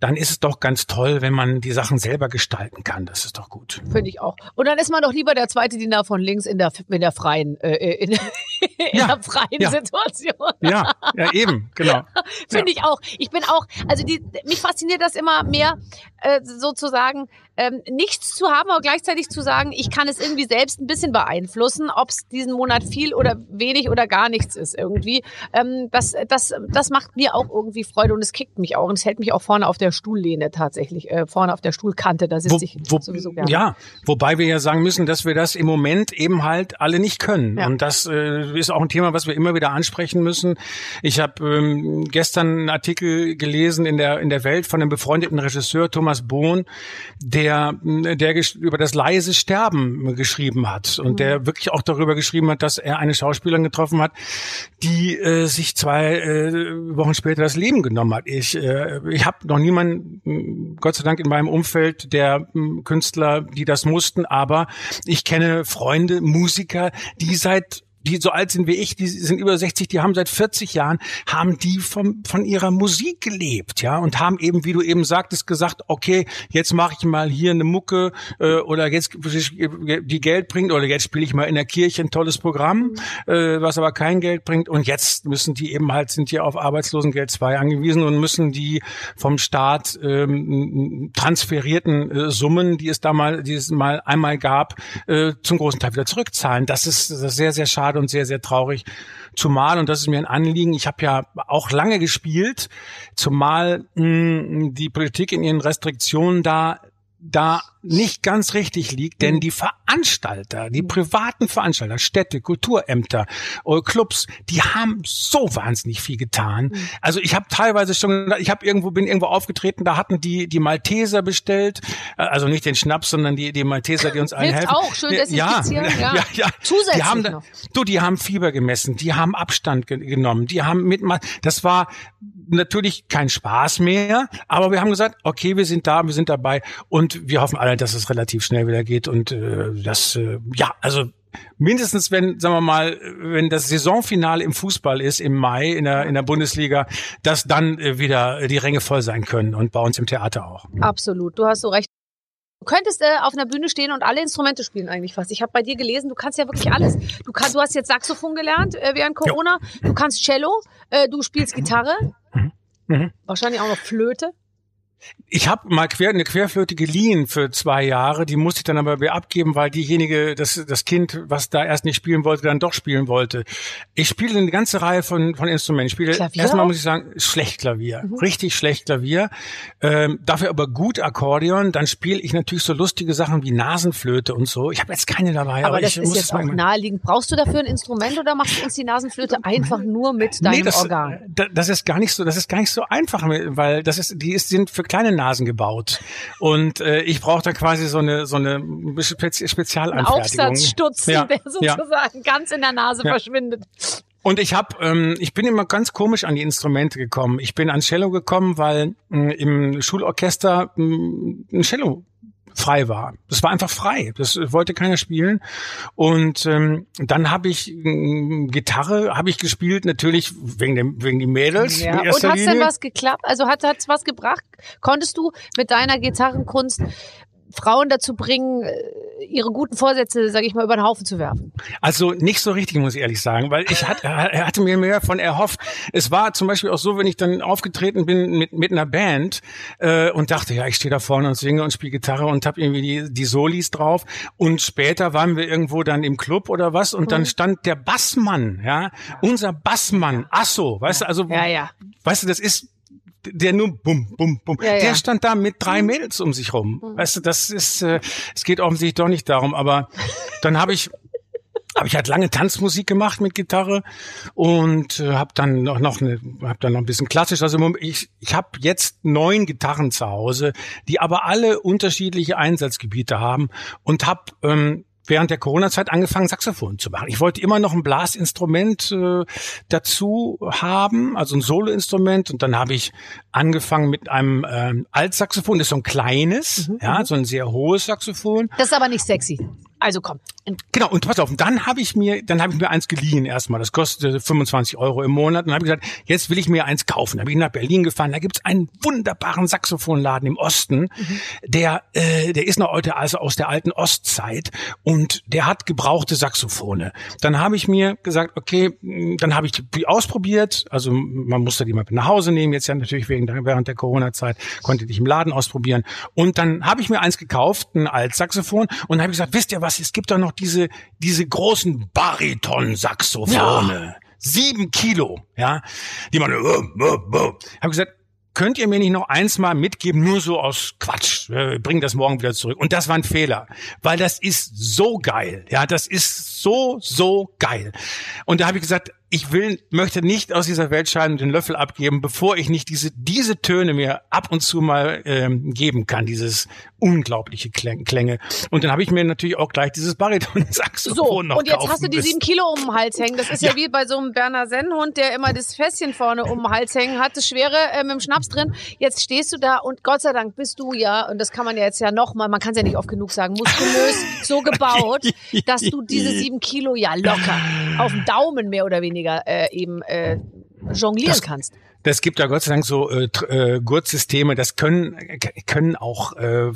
dann ist es doch ganz toll, wenn man die Sachen selber gestalten kann. Das ist doch gut.
Finde ich auch. Und dann ist man doch lieber der zweite Diener von links in der, in der freien, äh, in, in ja, der freien ja. Situation.
Ja, ja, eben, genau.
Finde ja. ich auch. Ich bin auch, also die, mich fasziniert das immer mehr, äh, sozusagen, ähm, nichts zu haben, aber gleichzeitig zu sagen, ich kann es irgendwie selbst ein bisschen beeinflussen, ob es diesen Monat viel oder wenig oder gar nichts ist irgendwie. Ähm, das, das, das macht mir auch irgendwie Freude und es kickt mich auch und es hält mich auch vorne auf der Stuhllehne tatsächlich, äh, vorne auf der Stuhlkante, da sitze ich wo, sowieso gerne.
Ja, wobei wir ja sagen müssen, dass wir das im Moment eben halt alle nicht können. Ja. Und das äh, ist auch ein Thema, was wir immer wieder ansprechen müssen. Ich habe ähm, gestern einen Artikel gelesen in der, in der Welt von einem befreundeten Regisseur Thomas Bohn, der der, der über das leise Sterben geschrieben hat und mhm. der wirklich auch darüber geschrieben hat, dass er eine Schauspielerin getroffen hat, die äh, sich zwei äh, Wochen später das Leben genommen hat. Ich, äh, ich habe noch niemanden, Gott sei Dank, in meinem Umfeld der äh, Künstler, die das mussten, aber ich kenne Freunde, Musiker, die seit die so alt sind wie ich, die sind über 60, die haben seit 40 Jahren, haben die vom, von ihrer Musik gelebt, ja, und haben eben, wie du eben sagtest, gesagt, okay, jetzt mache ich mal hier eine Mucke äh, oder jetzt die Geld bringt oder jetzt spiele ich mal in der Kirche ein tolles Programm, äh, was aber kein Geld bringt und jetzt müssen die eben halt, sind hier auf Arbeitslosengeld 2 angewiesen und müssen die vom Staat ähm, transferierten äh, Summen, die es da mal, die es mal einmal gab, äh, zum großen Teil wieder zurückzahlen. Das ist, das ist sehr, sehr schade schade und sehr, sehr traurig. Zumal, und das ist mir ein Anliegen, ich habe ja auch lange gespielt, zumal mh, hm, die Politik in ihren Restriktionen da da nicht ganz richtig liegt, denn mhm. die Veranstalter, die privaten Veranstalter, Städte, Kulturämter, äh, Clubs, die haben so wahnsinnig viel getan. Mhm. Also ich habe teilweise schon, ich habe irgendwo bin irgendwo aufgetreten, da hatten die die Malteser bestellt, äh, also nicht den Schnaps, sondern die die Malteser, die uns allen helfen.
auch schön ja, ja, ja, ja, Zusätzlich
die haben,
noch.
Du, die haben Fieber gemessen, die haben Abstand ge genommen, die haben mit das war natürlich kein Spaß mehr, aber wir haben gesagt, okay, wir sind da, wir sind dabei und wir hoffen alle, dass es relativ schnell wieder geht und äh, das, äh, ja, also mindestens wenn, sagen wir mal, wenn das Saisonfinale im Fußball ist im Mai in der, in der Bundesliga, dass dann äh, wieder die Ränge voll sein können und bei uns im Theater auch.
Absolut, du hast so recht. Du könntest äh, auf einer Bühne stehen und alle Instrumente spielen eigentlich fast. Ich habe bei dir gelesen, du kannst ja wirklich alles. Du, kannst, du hast jetzt Saxophon gelernt äh, während Corona, ja. du kannst Cello, äh, du spielst Gitarre, mhm. Mhm. wahrscheinlich auch noch Flöte.
Ich habe mal quer, eine Querflöte geliehen für zwei Jahre, die musste ich dann aber wieder abgeben, weil diejenige, das, das Kind, was da erst nicht spielen wollte, dann doch spielen wollte. Ich spiele eine ganze Reihe von, von Instrumenten. Ich spiele Klavier erstmal muss ich sagen, schlecht Klavier, mhm. richtig schlecht Klavier. Ähm, dafür aber gut Akkordeon. Dann spiele ich natürlich so lustige Sachen wie Nasenflöte und so. Ich habe jetzt keine dabei.
Aber,
aber
das ist jetzt auch naheliegend. Brauchst du dafür ein Instrument oder machst du uns die Nasenflöte einfach nur mit deinem nee,
das,
Organ?
Das ist gar nicht so, das ist gar nicht so einfach, weil das ist, die ist, sind für kleine Nasen gebaut. Und äh, ich brauche da quasi so eine so eine Spezi Spezialanfertigung.
Aufsatzstutzen, ja, der sozusagen ja. ganz in der Nase ja. verschwindet.
Und ich habe, ähm, ich bin immer ganz komisch an die Instrumente gekommen. Ich bin an Cello gekommen, weil äh, im Schulorchester äh, ein Cello frei war. Das war einfach frei. Das wollte keiner spielen. Und ähm, dann habe ich äh, Gitarre habe ich gespielt, natürlich wegen dem wegen die Mädels.
Ja. Und hat's Linie. denn was geklappt? Also hat hat's was gebracht? Konntest du mit deiner Gitarrenkunst Frauen dazu bringen, äh, ihre guten Vorsätze, sage ich mal, über den Haufen zu werfen?
Also nicht so richtig, muss ich ehrlich sagen, weil ich hatte, er hatte mir mehr von erhofft. Es war zum Beispiel auch so, wenn ich dann aufgetreten bin mit, mit einer Band äh, und dachte, ja, ich stehe da vorne und singe und spiele Gitarre und habe irgendwie die, die Solis drauf. Und später waren wir irgendwo dann im Club oder was und mhm. dann stand der Bassmann, ja, unser Bassmann, Asso, weißt du, also,
ja, ja.
weißt du, das ist der nur bum, bum, bum. Ja, der ja. stand da mit drei mhm. Mädels um sich rum. Mhm. Weißt du, das ist, äh, es geht offensichtlich doch nicht darum. Aber dann habe ich habe ich halt lange Tanzmusik gemacht mit Gitarre und äh, habe dann noch noch eine, hab dann noch ein bisschen klassisch. Also ich ich habe jetzt neun Gitarren zu Hause, die aber alle unterschiedliche Einsatzgebiete haben und habe ähm, während der Corona-Zeit angefangen, Saxophon zu machen. Ich wollte immer noch ein Blasinstrument äh, dazu haben, also ein Soloinstrument. Und dann habe ich angefangen mit einem ähm, Altsaxophon, das ist so ein kleines,
Mhm,
ja, so ein sehr hohes Saxophon.
Das ist aber nicht sexy. Also komm.
Genau, und pass auf, und dann habe ich mir, dann habe ich mir eins geliehen erstmal. Das kostete 25 Euro im Monat. Und dann habe ich gesagt, jetzt will ich mir eins kaufen. Dann bin ich nach Berlin gefahren. Da gibt's einen wunderbaren Saxophonladen im Osten, der, äh, der ist noch heute also aus der alten Ostzeit und der hat gebrauchte Saxophone. Dann habe ich mir gesagt, okay, mh, dann habe ich die ausprobiert. Also man musste die mal nach Hause nehmen. Jetzt ja natürlich wegen während der Corona-Zeit konnte ich im Laden ausprobieren. Und dann habe ich mir eins gekauft, ein Altsaxophon, und habe gesagt, wisst ihr was? Es gibt doch noch diese diese großen Bariton-Saxophone. Sieben Kilo, ja, die man, äh, äh, äh. habe gesagt, könnt ihr mir nicht noch eins mal mitgeben, nur so aus Quatsch, äh, bring das morgen wieder zurück. Und das war ein Fehler, weil das ist so geil, ja, das ist so, so geil. Und da habe ich gesagt, ich will, möchte nicht aus dieser Welt scheiden und den Löffel abgeben, bevor ich nicht diese, diese Töne mir ab und zu mal ähm, geben kann, dieses unglaubliche Kläng- Klänge. Und dann habe ich mir natürlich auch gleich dieses Bariton-Saxophon
So,
noch
und jetzt hast du die sieben Kilo um den Hals hängen. Das ist ja,
Ja.
wie bei so einem Berner Sennhund, der immer das Fässchen vorne um den Hals hängen hat, das Schwere äh, mit dem Schnaps drin. Jetzt stehst du da und Gott sei Dank bist du ja, und das kann man ja jetzt ja nochmal, man kann es ja nicht oft genug sagen, muskulös so gebaut, dass du diese sieben Kilo ja locker auf dem Daumen mehr oder weniger äh, eben äh, jonglieren
Das-
kannst.
Das gibt ja Gott sei Dank so äh, äh, Gurtsysteme, das können können auch äh,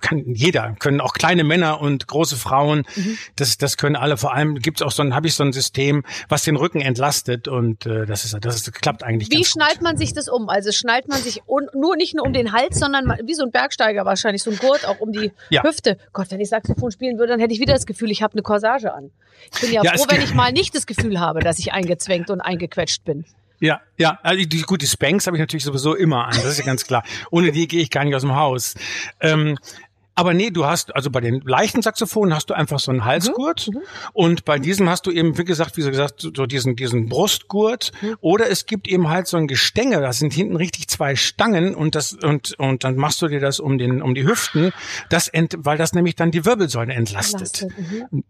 kann jeder, können auch kleine Männer und große Frauen,
Mhm.
das das können alle. Vor allem gibt's auch so ein habe ich so ein System, was den Rücken entlastet und äh, das ist das, ist, das klappt eigentlich
Wie schnallt man sich das um? Also schnallt man sich un nur nicht nur um den Hals, sondern wie so ein Bergsteiger wahrscheinlich, so ein Gurt auch um die
Ja.
Hüfte. Gott, wenn ich Saxophon spielen würde, dann hätte ich wieder das Gefühl, ich habe eine Corsage an. Ich bin ja,
Ja,
froh, wenn ich mal nicht das Gefühl habe, dass ich eingezwängt und eingequetscht bin.
Ja, ja, also die, gut, die Spanks habe ich natürlich sowieso immer an, das ist ja ganz klar. Ohne die gehe ich gar nicht aus dem Haus. Ähm, aber nee, du hast, also bei den leichten Saxophonen hast du einfach so einen Halsgurt und bei diesem hast du eben, wie gesagt, wie gesagt, so diesen, diesen Brustgurt oder es gibt eben halt so ein Gestänge, das sind hinten richtig zwei Stangen und das, und, und dann machst du dir das um den, um die Hüften, das ent, weil das nämlich dann die Wirbelsäule entlastet.
Mhm.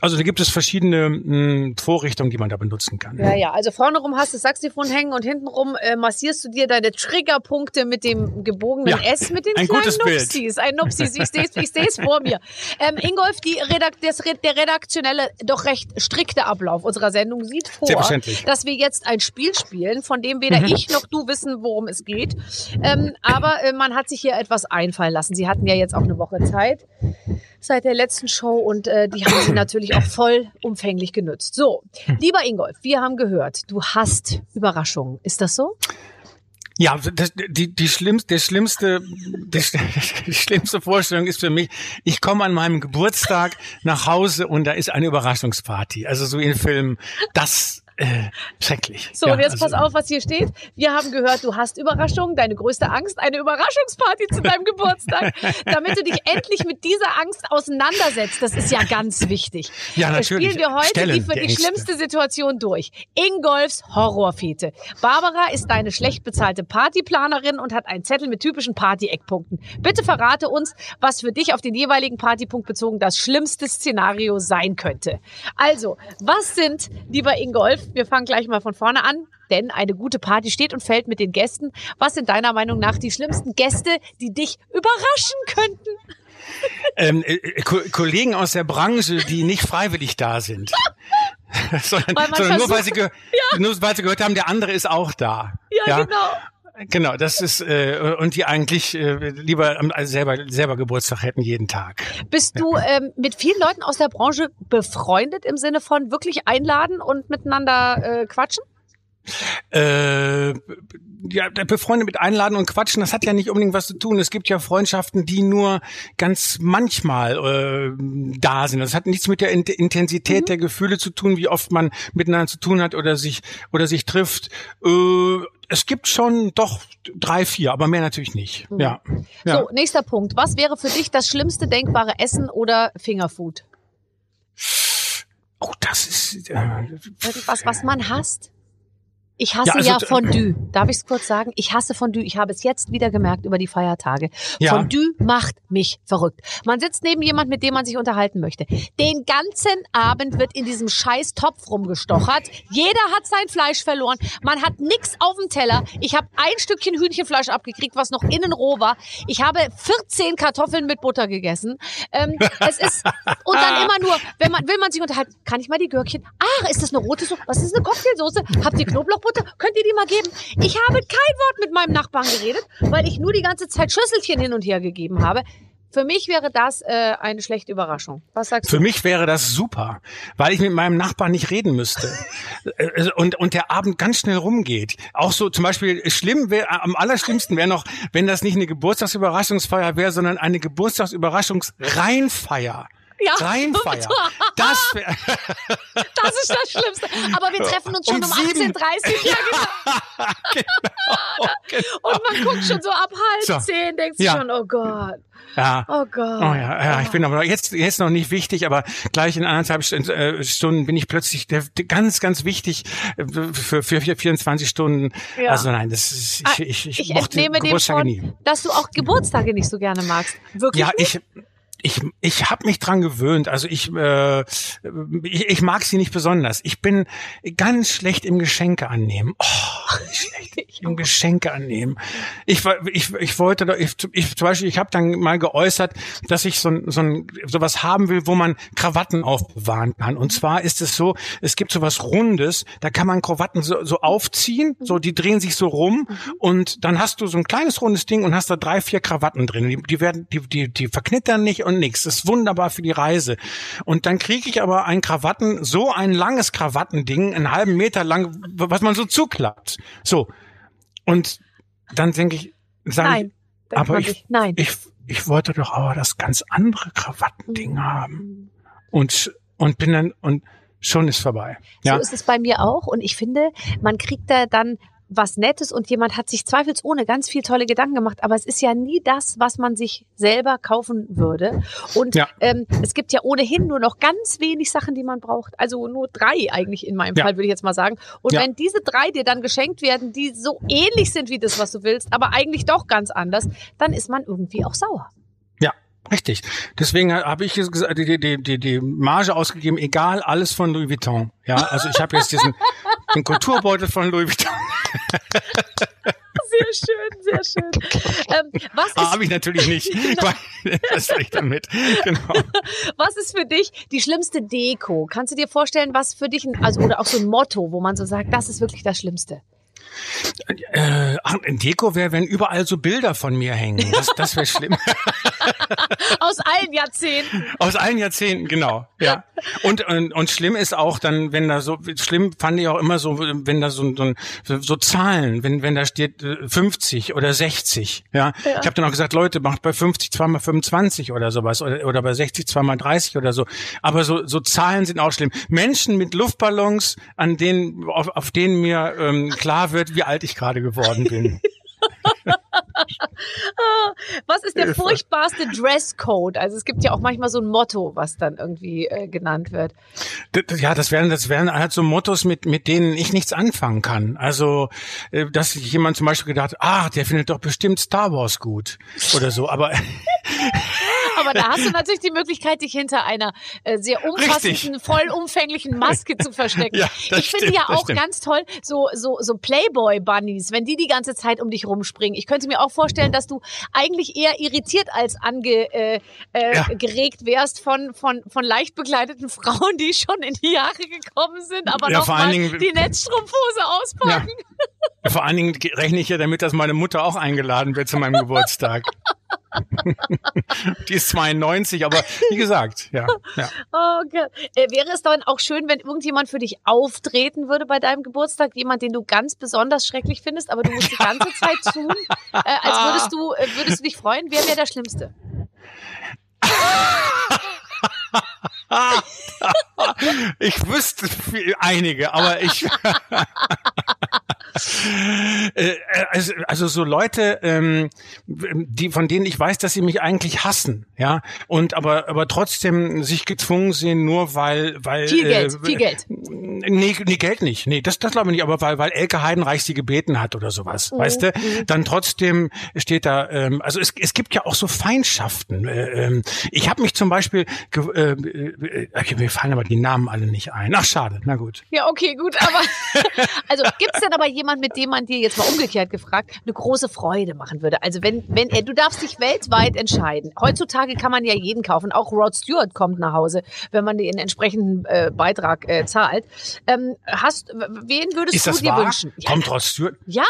Also da gibt es verschiedene mh, Vorrichtungen, die man da benutzen kann.
Ja, ja. Also vorne rum hast du das Saxophon hängen und hintenrum äh, massierst du dir deine Triggerpunkte mit dem gebogenen
Ja,
S, mit den
ein
kleinen
Bild.
Nupsis. Ein Nupsis. Ich sehe ich seh's vor mir. Ähm, Ingolf, die Redak das, der redaktionelle, doch recht strikte Ablauf unserer Sendung sieht vor, dass wir jetzt ein Spiel spielen, von dem weder ich noch du wissen, worum es geht. Ähm, aber äh, man hat sich hier etwas einfallen lassen. Sie hatten ja jetzt auch eine Woche Zeit seit der letzten Show und äh, die haben sie natürlich auch vollumfänglich genutzt. So, lieber Ingolf, wir haben gehört, du hast Überraschungen. Ist das so?
Ja, das, die, die schlimmste, der schlimmste, der, die schlimmste Vorstellung ist für mich, ich komme an meinem Geburtstag nach Hause und da ist eine Überraschungsparty. Also so in Filmen. Das äh, schrecklich.
So,
ja,
und jetzt
also,
pass auf, was hier steht. Wir haben gehört, du hast Überraschungen, deine größte Angst, eine Überraschungsparty zu deinem Geburtstag, damit du dich endlich mit dieser Angst auseinandersetzt. Das ist ja ganz wichtig.
Ja, natürlich.
Spielen wir heute
Stellen
die für die
Ängste.
schlimmste Situation durch. Ingolfs Horrorfete. Barbara ist deine schlecht bezahlte Partyplanerin und hat einen Zettel mit typischen Party-Eckpunkten. Bitte verrate uns, was für dich auf den jeweiligen Partypunkt bezogen das schlimmste Szenario sein könnte. Also, was sind, lieber Ingolf, wir fangen gleich mal von vorne an, denn eine gute Party steht und fällt mit den Gästen. Was sind deiner Meinung nach die schlimmsten Gäste, die dich überraschen könnten?
ähm, äh, Ko Kollegen aus der Branche, die nicht freiwillig da sind. sondern
Weil
sondern nur, weil sie ge nur weil sie gehört haben, der andere ist auch da.
Ja, genau.
Genau, das ist äh, und die eigentlich äh, lieber am- also selber selber Geburtstag hätten jeden Tag.
Bist du ähm, mit vielen Leuten aus der Branche befreundet im Sinne von wirklich einladen und miteinander äh, quatschen?
Äh, ja, befreundet mit einladen und quatschen, das hat ja nicht unbedingt was zu tun. Es gibt ja Freundschaften, die nur ganz manchmal äh, da sind. Das hat nichts mit der In Intensität der Gefühle zu tun, wie oft man miteinander zu tun hat oder sich oder sich trifft. Äh, es gibt schon doch drei, vier, aber mehr natürlich nicht. Ja. ja.
So, nächster Punkt. Was wäre für dich das schlimmste denkbare Essen oder Fingerfood?
Oh, das ist äh,
Irgendwas, was man hasst? Ich hasse ja,
Ja,
ja,
also,
Fondue. Darf ich es kurz sagen? Ich hasse Fondue. Ich habe es jetzt wieder gemerkt über die Feiertage.
Ja.
Fondue macht mich verrückt. Man sitzt neben jemand, mit dem man sich unterhalten möchte. Den ganzen Abend wird in diesem scheiß Topf rumgestochert. Jeder hat sein Fleisch verloren. Man hat nix auf dem Teller. Ich habe ein Stückchen Hühnchenfleisch abgekriegt, was noch innen roh war. Ich habe 14 Kartoffeln mit Butter gegessen. Ähm, es ist und dann immer nur, wenn man will man sich unterhalten, kann ich mal die Gürkchen? Ach, ist das eine rote Soße? Was ist eine Cocktailsoße? Habt ihr Knoblauchbutter? Könnt ihr die mal geben? Ich habe kein Wort mit meinem Nachbarn geredet, weil ich nur die ganze Zeit Schüsselchen hin und her gegeben habe. Für mich wäre das äh, eine schlechte Überraschung. Was sagst
Für
du?
mich wäre das super, weil ich mit meinem Nachbarn nicht reden müsste Äh, und und der Abend ganz schnell rumgeht. Auch so zum Beispiel schlimm wäre am allerschlimmsten wäre noch, wenn das nicht eine Geburtstagsüberraschungsfeier wäre, sondern eine Geburtstagsüberraschungsreinfeier.
Ja.
Reinfeier. Das
Das ist das Schlimmste. Aber wir treffen uns schon um,
Um sieben.
18.30 Uhr. Ja, genau. Und man guckt schon so ab halb
So.
zehn, denkt sich
Ja.
schon, oh Gott,
ja.
oh Gott.
Oh ja, ja, ich bin aber jetzt, jetzt noch nicht wichtig, aber gleich in anderthalb äh, Stunden bin ich plötzlich der, ganz, ganz wichtig äh, für, für 24 Stunden.
Ja.
Also nein, das ist,
Ah,
ich, ich, ich,
Ich
mochte
entnehme dem schon,
nie.
dass du auch Geburtstage nicht so gerne magst. Wirklich
Ja,
nicht?
ich, ich, ich habe mich dran gewöhnt. Also ich, äh, ich, ich mag sie nicht besonders. Ich bin ganz schlecht im Geschenke annehmen. Oh, schlecht im Geschenke annehmen. Ich, ich, ich wollte, ich, ich zum Beispiel, ich habe dann mal geäußert, dass ich so, ein- so ein, sowas haben will, wo man Krawatten aufbewahren kann. Und zwar ist es so, es gibt sowas Rundes, da kann man Krawatten so, so aufziehen, so die drehen sich so rum und dann hast du so ein kleines rundes Ding und hast da drei, vier Krawatten drin. Die, die werden, die, die, die verknittern nicht und nichts. Ist wunderbar für die Reise. Und dann kriege ich aber ein Krawatten, so ein langes Krawattending, einen halben Meter lang, was man so zuklappt. So. Und dann denke ich, sag ich,
Nein. denkt
aber ich.
Nein.
ich, ich wollte doch aber das ganz andere Krawattending
Mhm.
haben. Und, und bin dann, und schon ist vorbei.
So
Ja.
ist es bei mir auch. Und ich finde, man kriegt da dann was Nettes und jemand hat sich zweifelsohne ganz viel tolle Gedanken gemacht, aber es ist ja nie das, was man sich selber kaufen würde. Und
Ja.
ähm, es gibt ja ohnehin nur noch ganz wenig Sachen, die man braucht. Also nur drei eigentlich in meinem
Ja.
Fall, würde ich jetzt mal sagen. Und
Ja.
wenn diese drei dir dann geschenkt werden, die so ähnlich sind wie das, was du willst, aber eigentlich doch ganz anders, dann ist man irgendwie auch sauer.
Ja, richtig. Deswegen habe ich jetzt gesagt, die, die, die, die Marge ausgegeben, egal, alles von Louis Vuitton. Ja, also ich habe jetzt diesen den Kulturbeutel von Louis Vuitton.
Sehr schön, sehr schön. Ähm, was ist
Habe ich natürlich nicht. Was soll ich damit? Genau.
Was ist für dich die schlimmste Deko? Kannst du dir vorstellen, was für dich, ein, also oder auch so ein Motto, wo man so sagt, das ist wirklich das Schlimmste?
Äh, Deko wäre, wenn überall so Bilder von mir hängen. Das, das wäre schlimm.
Aus allen Jahrzehnten.
Aus allen Jahrzehnten, genau. Ja. Und, und, und schlimm ist auch dann, wenn da so, schlimm fand ich auch immer so, wenn da so, so, so Zahlen, wenn, wenn da steht äh, 50 oder 60. Ja. Ich habe dann auch gesagt, Leute, macht bei 50 zweimal 25 oder sowas oder, oder bei 60 zweimal 30 oder so. Aber so, so Zahlen sind auch schlimm. Menschen mit Luftballons, an denen, auf, auf denen mir ähm, klar wird, wie alt ich gerade geworden bin.
Was ist der furchtbarste Dresscode? Also es gibt ja auch manchmal so ein Motto, was dann irgendwie äh, genannt wird.
Ja, das wären, das wären halt so Mottos, mit, mit denen ich nichts anfangen kann. Also, äh, dass jemand zum Beispiel gedacht, ah, der findet doch bestimmt Star Wars gut oder so. Aber
Aber da hast du natürlich die Möglichkeit, dich hinter einer äh, sehr umfassenden, vollumfänglichen Maske zu verstecken.
Ja,
ich finde ja auch
stimmt.
ganz toll, so, so, so Playboy-Bunnies, wenn die die ganze Zeit um dich rumspringen. Ich könnte mir auch vorstellen, dass du eigentlich eher irritiert als angeregt äh, äh,
Ja.
geregt wärst von, von, von leicht bekleideten Frauen, die schon in die Jahre gekommen sind, aber
Ja,
noch mal
Dingen-
die Netzstrumpfhose auspacken.
vor allen Dingen rechne ich ja damit, dass meine Mutter auch eingeladen wird zu meinem Geburtstag. Die ist 92, aber wie gesagt, ja. ja.
Oh Gott. Äh, wäre es dann auch schön, wenn irgendjemand für dich auftreten würde bei deinem Geburtstag? Jemand, den du ganz besonders schrecklich findest, aber du musst die ganze Zeit tun, äh, als würdest du, äh, würdest du dich freuen? Wer wäre der Schlimmste?
Ich wüsste viel, einige, aber ich. äh, also, also so Leute, ähm, die von denen ich weiß, dass sie mich eigentlich hassen, ja, und aber aber trotzdem sich gezwungen sehen, nur weil weil
viel Geld,
äh,
viel Geld.
Nee, nee, Geld nicht. Nee, das das glaube ich nicht, aber weil weil Elke Heidenreich sie gebeten hat oder sowas, mhm. weißt du? Dann trotzdem steht da ähm, also es, es gibt ja auch so Feindschaften. Äh, ähm, ich habe mich zum Beispiel äh, äh, okay, mir fallen aber die Namen alle nicht ein. Ach schade, na gut.
Ja, okay, gut, aber also gibt's denn aber jemand, mit dem man dir jetzt mal umgekehrt gefragt eine große Freude machen würde? Also wenn wenn er, du darfst dich weltweit entscheiden. Heutzutage kann man ja jeden kaufen. Auch Rod Stewart kommt nach Hause, wenn man den entsprechenden äh, Beitrag äh, zahlt. Ähm, hast, wen würdest
Ist
du dir
wahr?
wünschen? Ja,
Kommt Rod Stewart?
ja,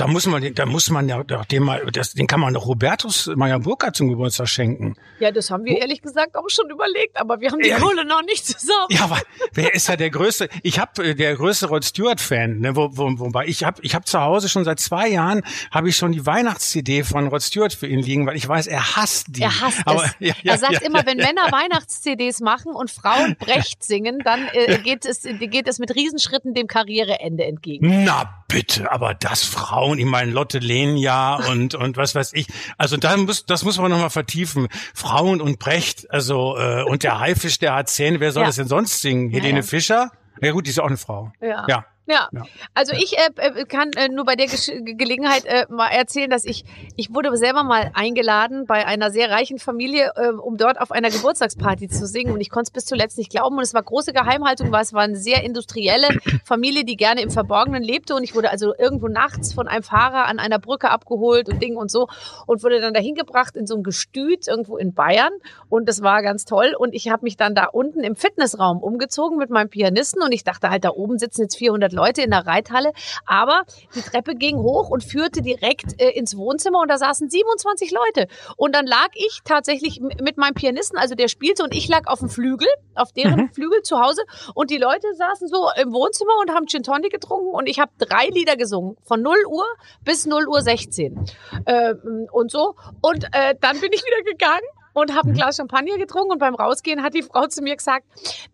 Da muss man, den- da muss man ja dem mal, das, den kann man doch Robertus Meyer Burkhardt zum Geburtstag schenken.
ja, das haben wir ehrlich gesagt auch schon überlegt, aber wir haben die
Ehrlich?
Kohle noch nicht zusammen.
Ja, aber wer ist ja der größte? Ich habe der größte Rod Stewart Fan, ne, wo, wo, wobei ich habe ich habe zu Hause schon seit zwei Jahren habe ich schon die Weihnachts-CD von Rod Stewart für ihn liegen, weil ich weiß, er hasst die.
Er hasst
aber,
es.
Ja, ja,
er sagt
ja,
immer, wenn Männer Weihnachts-CDs machen und Frauen Brecht singen, dann äh, geht, es, geht es mit Riesenschritten dem Karriereende entgegen.
Na bitte, aber das Frauen, ich meine Lotte Lenia und und was weiß ich. Also da muss das muss man noch mal vertiefen. Frauen und Brecht, also äh, und der Haifisch, der hat Zähne. Wer soll
Ja.
das denn sonst singen?
Ja,
Helene
ja.
Fischer? Ja gut, die ist ja auch eine Frau.
Ja.
Ja.
Ja,
Ja.
also ich äh, äh, kann äh, nur bei der Ge- Gelegenheit äh, mal erzählen, dass ich, ich wurde selber mal eingeladen bei einer sehr reichen Familie, äh, um dort auf einer Geburtstagsparty zu singen. Und ich konnte es bis zuletzt nicht glauben. Und es war große Geheimhaltung, weil es war eine sehr industrielle Familie, die gerne im Verborgenen lebte. Und ich wurde also irgendwo nachts von einem Fahrer an einer Brücke abgeholt und Ding und so und wurde dann dahin gebracht in so ein Gestüt irgendwo in Bayern. Und das war ganz toll. Und ich habe mich dann da unten im Fitnessraum umgezogen mit meinem Pianisten. Und ich dachte halt, da oben sitzen jetzt 400 Leute in der Reithalle, aber die Treppe ging hoch und führte direkt äh, ins Wohnzimmer und da saßen 27 Leute. Und dann lag ich tatsächlich mit meinem Pianisten, also der spielte und ich lag auf dem Flügel, auf deren Flügel zu Hause. Und die Leute saßen so im Wohnzimmer und haben Gin Tonic getrunken und ich habe drei Lieder gesungen, von 0 Uhr bis 0 Uhr 16 ähm, und so. Und äh, dann bin ich wieder gegangen und habe ein Glas Champagner getrunken und beim Rausgehen hat die Frau zu mir gesagt,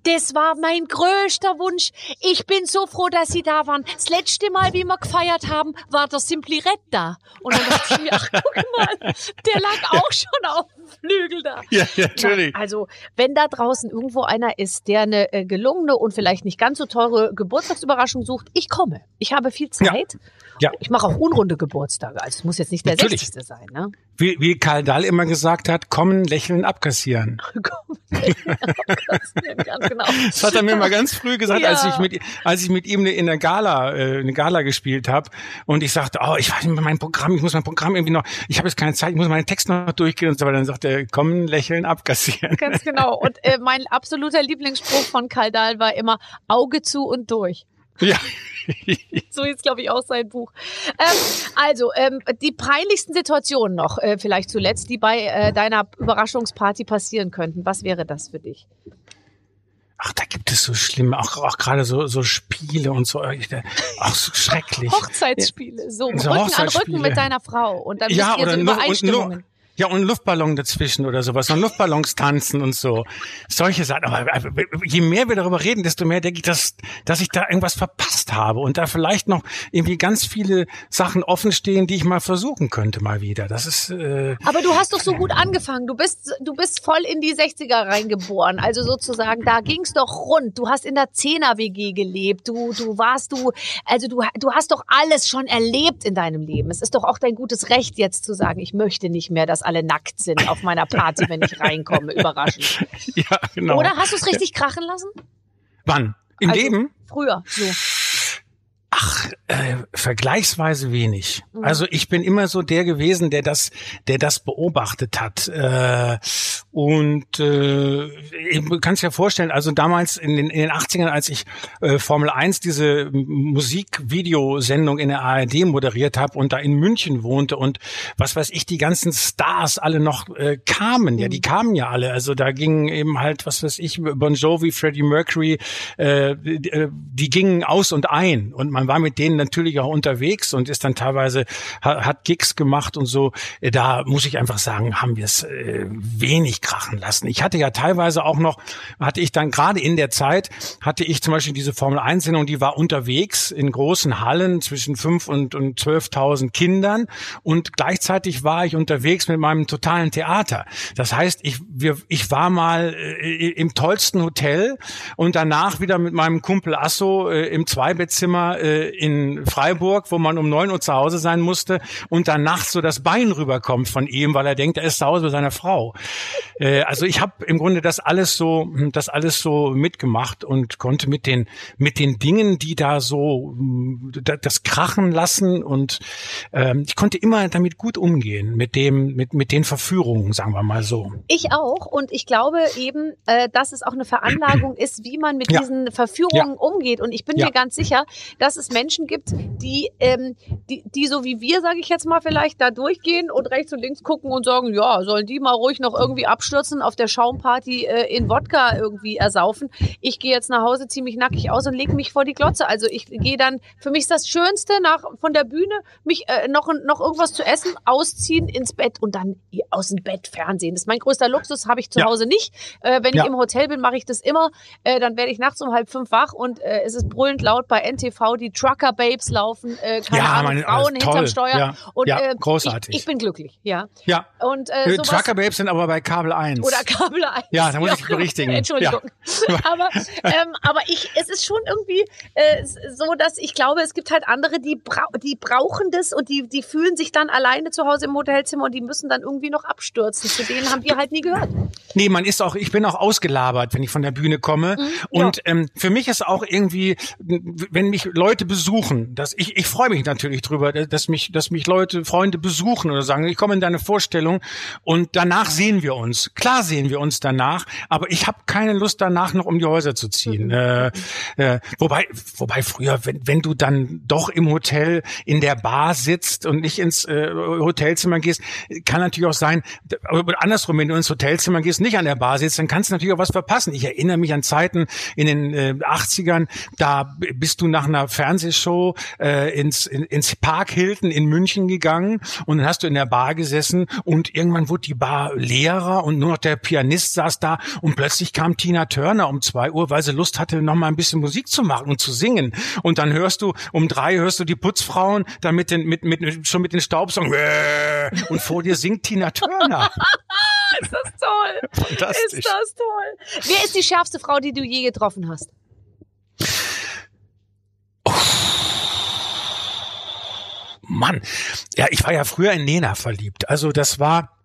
das war mein größter Wunsch. Ich bin so froh, dass Sie da waren. Das letzte Mal, wie wir gefeiert haben, war der Simply Red da. Und dann dachte ich mir, ach guck mal, der lag auch schon auf dem Flügel da.
Ja, ja, natürlich.
Na, also, wenn da draußen irgendwo einer ist, der eine äh, gelungene und vielleicht nicht ganz so teure Geburtstagsüberraschung sucht, ich komme. Ich habe viel Zeit.
Ja.
Ich mache auch unrunde Geburtstage. Also es muss jetzt nicht der
Natürlich.
60. sein. Ne?
Wie, wie Karl Dahl immer gesagt hat, kommen, lächeln, abkassieren.
Komm. ganz genau.
Das hat er mir mal ganz früh gesagt,
Ja.
als ich mit als ich mit ihm in der Gala äh, eine Gala gespielt habe und ich sagte, oh, ich weiß nicht mehr mein Programm, ich muss mein Programm irgendwie noch, ich habe jetzt keine Zeit, ich muss meinen Text noch durchgehen und so weiter. Dann sagt er, kommen, lächeln, abkassieren.
Ganz genau. Und äh, mein absoluter Lieblingsspruch von Karl Dahl war immer Auge zu und durch.
Ja.
So ist, glaube ich, auch sein Buch. Ähm, also, ähm, die peinlichsten Situationen noch, äh, vielleicht zuletzt, die bei äh, deiner Überraschungsparty passieren könnten. Was wäre das für dich?
Ach, da gibt es so schlimme, auch, auch gerade so, so Spiele und so, ich- auch so schrecklich.
Hochzeitsspiele. So,
So
Rücken an Rücken
Hochzeitsspiele.
mit deiner Frau. Und dann
Ja, oder
so
nur, und
Übereinstimmungen.
nur, ja, und Luftballon dazwischen oder sowas. Und Luftballons tanzen und so. Solche Sachen. Aber je mehr wir darüber reden, desto mehr denke ich, dass, dass ich da irgendwas verpasst habe und da vielleicht noch irgendwie ganz viele Sachen offen stehen, die ich mal versuchen könnte mal wieder. Das ist, äh,
Aber du hast doch so gut angefangen. Du bist, du bist voll in die 60er reingeboren. Also sozusagen, da ging's doch rund. Du hast in der Zehner-WG gelebt. Du, du warst du, also du, du hast doch alles schon erlebt in deinem Leben. Es ist doch auch dein gutes Recht jetzt zu sagen, ich möchte nicht mehr, dass alle nackt sind auf meiner Party, wenn ich reinkomme. Überraschend.
ja, genau.
Oder hast du es richtig krachen lassen?
Wann? Im
Also,
Leben?
Früher, so.
Ach, äh, vergleichsweise wenig.
Mhm.
Also ich bin immer so der gewesen, der das, der das beobachtet hat. Äh, und äh, du kannst dir vorstellen, also damals in den, in den 80ern, als ich äh, Formel 1 diese Musikvideosendung in der ARD moderiert habe und da in München wohnte und was weiß ich, die ganzen Stars alle noch äh, kamen. Ja, die kamen ja alle. Also da gingen eben halt, was weiß ich, Bon Jovi, Freddie Mercury, äh, die, äh, die gingen aus und ein und man war mit denen natürlich auch unterwegs und ist dann teilweise, hat, hat Gigs gemacht und so. Äh, Da muss ich einfach sagen, haben wir es äh, wenig krachen lassen. Ich hatte ja teilweise auch noch, hatte ich dann gerade in der Zeit, hatte ich zum Beispiel diese Formel 1 Sendung, die war unterwegs in großen Hallen zwischen fünf und, und 12.000 Kindern und gleichzeitig war ich unterwegs mit meinem totalen Theater. Das heißt, ich, wir, ich war mal äh, im tollsten Hotel und danach wieder mit meinem Kumpel Asso äh, im Zweibettzimmer äh, in Freiburg, wo man um neun Uhr zu Hause sein musste und dann nachts so das Bein rüberkommt von ihm, weil er denkt, er ist zu Hause bei seiner Frau. Äh, also ich habe im Grunde das alles so, das alles so mitgemacht und konnte mit den mit den Dingen, die da so da- das krachen lassen und ähm, ich konnte immer damit gut umgehen mit dem mit mit den Verführungen, sagen wir mal so.
Ich auch. Und ich glaube eben, äh, dass es auch eine Veranlagung ist, wie man mit
Ja.
diesen Verführungen umgeht. Und ich bin
Ja.
mir ganz sicher, dass es Menschen gibt, die, ähm, die, die so wie wir, sage ich jetzt mal, vielleicht da durchgehen und rechts und links gucken und sagen, ja, sollen die mal ruhig noch irgendwie abstürzen, auf der Schaumparty äh, in Wodka irgendwie ersaufen. Ich gehe jetzt nach Hause, ziehe mich nackig aus und lege mich vor die Glotze. Also ich gehe dann, für mich ist das Schönste, nach von der Bühne mich äh, noch, noch irgendwas zu essen, ausziehen, ins Bett und dann aus dem Bett Fernsehen. Das ist mein größter Luxus, habe ich zu
Ja.
Hause nicht. Äh, wenn
Ja.
ich im Hotel bin, mache ich das immer. Äh, dann werde ich nachts um halb fünf wach und äh, es ist brüllend laut bei NTV, die Trucker Babes laufen, äh, keine
Ja,
Ahnung,
meine-
Frauen
toll.
hinterm Steuer.
Ja.
Und,
Ja,
äh,
großartig.
Ich, ich bin glücklich, ja.
Ja.
Und äh,
Äh, Trucker Babes sind aber bei Kabel 1.
oder Kabel 1.
Ja, da muss ich berichtigen.
Entschuldigung. aber ähm, aber ich, es ist schon irgendwie äh, so, dass ich glaube, es gibt halt andere, die, brau die brauchen das und die, die fühlen sich dann alleine zu Hause im Hotelzimmer und die müssen dann irgendwie noch abstürzen. Zu denen haben wir halt nie gehört.
Nee, man ist auch, ich bin auch ausgelabert, wenn ich von der Bühne komme. Und ähm, für mich ist auch irgendwie, wenn mich Leute besuchen, dass ich, ich freue mich natürlich drüber, dass mich, dass mich Leute, Freunde besuchen oder sagen, ich komme in deine Vorstellung und danach sehen wir uns. Klar sehen wir uns danach, aber ich habe keine Lust danach noch um die Häuser zu ziehen. Äh, äh, wobei, wobei früher, wenn, wenn du dann doch im Hotel in der Bar sitzt und nicht ins äh, Hotelzimmer gehst, kann natürlich auch sein, aber andersrum, wenn du ins Hotelzimmer gehst, nicht an der Bar sitzt, dann kannst du natürlich auch was verpassen. Ich erinnere mich an Zeiten in den äh, 80ern, da bist du nach einer Fernsehshow äh, ins, in, ins Park Hilton in München gegangen und dann hast du in der Bar gesessen und irgendwann wurde die Bar leerer und nur noch der Pianist saß da und plötzlich kam Tina Turner um zwei Uhr, weil sie Lust hatte, noch mal ein bisschen Musik zu machen und zu singen. Und dann hörst du, um drei hörst du die Putzfrauen dann mit den, mit, mit, schon mit den Staubsaugern und vor dir singt Tina Turner.
Ist das toll. Ist das toll. Wer ist die schärfste Frau, die du je getroffen hast?
Mann, ja, ich war ja früher in Nena verliebt. Also das war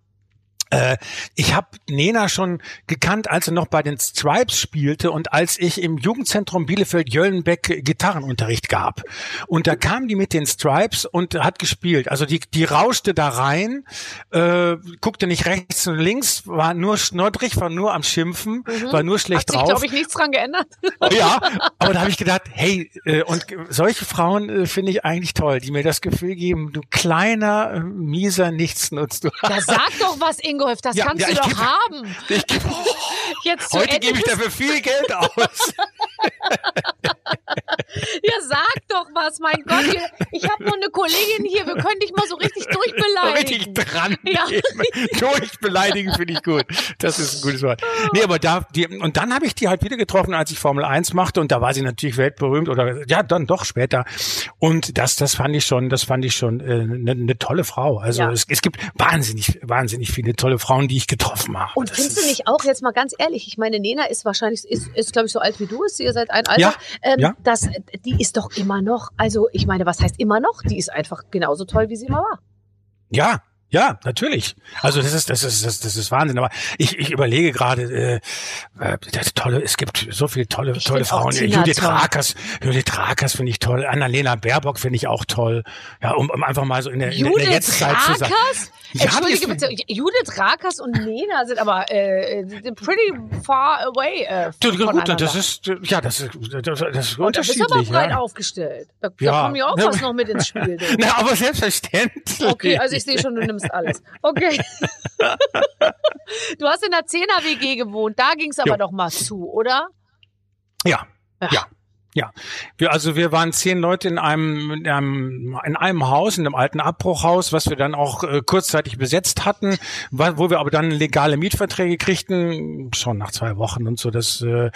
ich habe Nena schon gekannt, als er noch bei den Stripes spielte und als ich im Jugendzentrum Bielefeld-Jöllenbeck Gitarrenunterricht gab. Und da kam die mit den Stripes und hat gespielt. Also die, die rauschte da rein, äh, guckte nicht rechts und links, war nur schnoddrig, war nur am Schimpfen, war nur
Hat
schlecht
sich,
drauf.
glaube ich, nichts dran geändert.
Ja, aber da habe ich gedacht, hey, äh, und solche Frauen äh, finde ich eigentlich toll, die mir das Gefühl geben, du kleiner, äh, mieser Nichtsnutz. Du
Ja, sag doch was, Ingolf, das
Ja,
kannst
ja,
du
ich
doch
gebe-
haben.
ich geb,
Jetzt zu
heute
Ende
gebe ich dafür viel Geld aus.
Ja, sag doch was, mein Gott. Hier, ich habe nur eine Kollegin hier, wir können dich mal so richtig
So richtig
durchbeleidigen.
dran.
Ja.
Durchbeleidigen finde ich gut. Das ist ein gutes Wort. Nee, aber da, die, und dann habe ich die halt wieder getroffen, als ich Formel 1 machte und da war sie natürlich weltberühmt oder ja, dann doch später. Und das, das fand ich schon, das fand ich schon eine äh, ne, ne tolle Frau. Also
Ja.
es, es gibt wahnsinnig, wahnsinnig viele tolle Frauen, die ich getroffen habe.
Und
Das
findest du nicht auch, jetzt mal ganz ehrlich, ich meine, Nena ist wahrscheinlich, ist, ist glaube ich, so alt wie du, ist ihr seid ein Alter.
Ja,
ähm,
ja.
Das, die ist doch immer noch, also ich meine, was heißt immer noch? Die ist einfach genauso toll, wie sie immer war.
Ja, ja, natürlich. Also das ist das ist das, das ist Wahnsinn. Aber ich, ich überlege gerade, äh, äh, das tolle, es gibt so viele tolle
Ich
tolle
auch
Frauen. Judith
toll.
Rakers, Judith Rakers finde ich toll. Annalena Baerbock finde ich auch toll. Ja, um, um einfach mal so in der, in der, in der Jetztzeit zu sagen.
Rakers?
Ja,
Entschuldige
ist-
bitte, Judith Rakers und Nena sind aber äh, pretty far away äh,
Du, Gut, das ist äh, ja, das ist das, das ist
da bist du
unterschiedlich.
aber breit
ja.
aufgestellt. Da, da
Ja.
mir auch
Ja,
was
aber-
noch mit ins Spiel.
Na, aber selbstverständlich.
Okay, also ich sehe schon, du nimmst alles. Okay. du hast in der 10er WG gewohnt, da ging es aber
Jo.
doch mal zu, oder?
ja,
Ja.
ja. Ja, wir, also wir waren zehn Leute in einem, in einem in einem Haus, in einem alten Abbruchhaus, was wir dann auch äh, kurzzeitig besetzt hatten, wo wir aber dann legale Mietverträge kriegten, schon nach zwei Wochen und so. Das äh,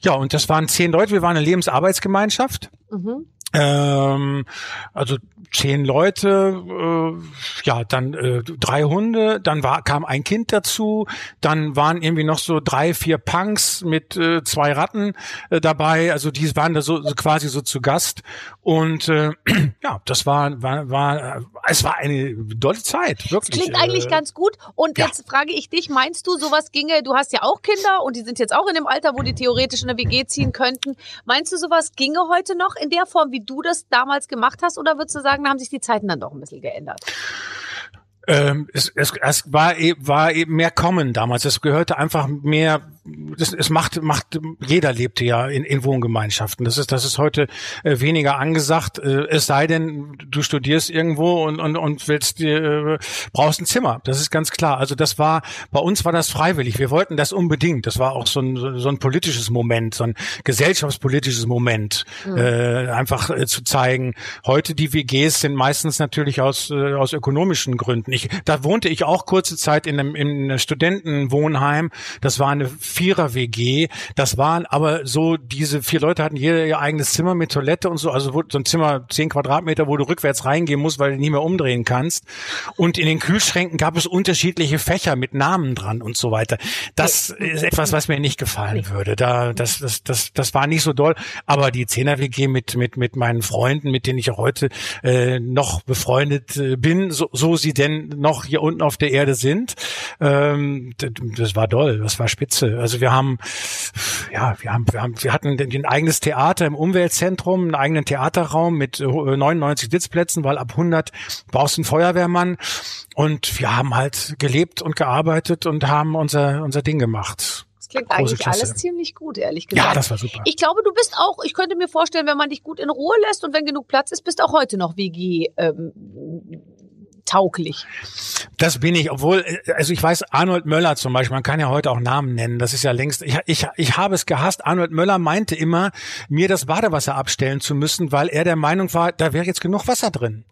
ja und das waren zehn Leute. Wir waren eine Lebensarbeitsgemeinschaft. Mhm. Ähm, also zehn Leute, äh, ja, dann äh, drei Hunde, dann war, kam ein Kind dazu, dann waren irgendwie noch so drei, vier Punks mit äh, zwei Ratten äh, dabei, also die waren da so, so quasi so zu Gast und äh, ja, das war, war, war, es war eine tolle Zeit, wirklich.
Das klingt eigentlich
äh,
ganz gut und
ja.
jetzt frage ich dich, meinst du, sowas ginge, du hast ja auch Kinder und die sind jetzt auch in dem Alter, wo die theoretisch in eine WG ziehen könnten, meinst du, sowas ginge heute noch in der Form, wie du das damals gemacht hast oder würdest du sagen, da haben sich die Zeiten dann doch ein bisschen geändert?
Ähm, es, es, es war, e, war eben mehr Kommen damals. Es gehörte einfach mehr das, es macht, macht, jeder lebte ja in, in Wohngemeinschaften. Das ist, das ist heute äh, weniger angesagt. Äh, es sei denn, du studierst irgendwo und, und, und willst, äh, brauchst ein Zimmer. Das ist ganz klar. Also das war, bei uns war das freiwillig. Wir wollten das unbedingt. Das war auch so ein, so ein politisches Moment, so ein gesellschaftspolitisches Moment, mhm. äh, einfach äh, zu zeigen. Heute die WGs sind meistens natürlich aus, äh, aus ökonomischen Gründen. Ich, da wohnte ich auch kurze Zeit in einem, in einem Studentenwohnheim. Das war eine Vierer-WG. Das waren aber so, diese vier Leute hatten jeder ihr eigenes Zimmer mit Toilette und so, also so ein Zimmer, zehn Quadratmeter, wo du rückwärts reingehen musst, weil du nicht mehr umdrehen kannst. Und in den Kühlschränken gab es unterschiedliche Fächer mit Namen dran und so weiter. Das ist etwas, was mir nicht gefallen würde. Da, das, das, das, das war nicht so doll. Aber die Zehner-WG mit, mit, mit meinen Freunden, mit denen ich auch heute äh, noch befreundet äh, bin, so, so sie denn noch hier unten auf der Erde sind, ähm, das war doll, das war spitze. Also wir haben, ja, wir haben, wir haben, wir hatten ein eigenes Theater im Umweltzentrum, einen eigenen Theaterraum mit 99 Sitzplätzen, weil ab 100 brauchst du einen Feuerwehrmann. Und wir haben halt gelebt und gearbeitet und haben unser, unser Ding gemacht.
Das klingt Große eigentlich Klasse. alles ziemlich gut, ehrlich gesagt.
Ja, das war super.
Ich glaube, du bist auch, ich könnte mir vorstellen, wenn man dich gut in Ruhe lässt und wenn genug Platz ist, bist auch heute noch WG ähm, tauglich.
Das bin ich, obwohl, also ich weiß, Arnold Möller zum Beispiel, man kann ja heute auch Namen nennen, das ist ja längst, ich, ich, ich habe es gehasst, Arnold Möller meinte immer, mir das Badewasser abstellen zu müssen, weil er der Meinung war, da wäre jetzt genug Wasser drin.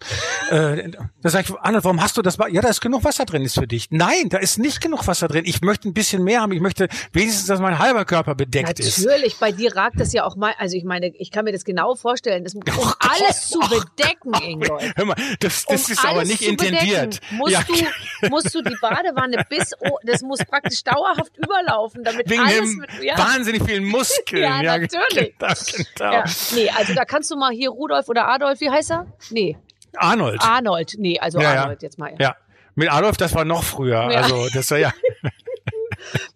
äh, da sage ich, Arnold, warum hast du das? Ja, da ist genug Wasser drin, ist für dich. Nein, da ist nicht genug Wasser drin. Ich möchte ein bisschen mehr haben. Ich möchte wenigstens, dass mein halber Körper bedeckt
Natürlich,
ist.
Natürlich, bei dir ragt das ja auch mal, also ich meine, ich kann mir das genau vorstellen, das, um oh alles zu bedecken, Ingolf.
Hör mal, das, das um ist aber nicht intendiert.
Musst, ja. du, musst du die Badewanne bis, oh, das muss praktisch dauerhaft überlaufen, damit
Wegen
alles
dem
mit,
ja. wahnsinnig vielen Muskeln.
ja,
ja,
natürlich.
Genau, genau.
Ja, nee, also da kannst du mal hier Rudolf oder Adolf, wie heißt er? Nee.
Arnold.
Arnold, nee, also Arnold jetzt mal.
Ja. Mit Adolf, das war noch früher. Also das war ja.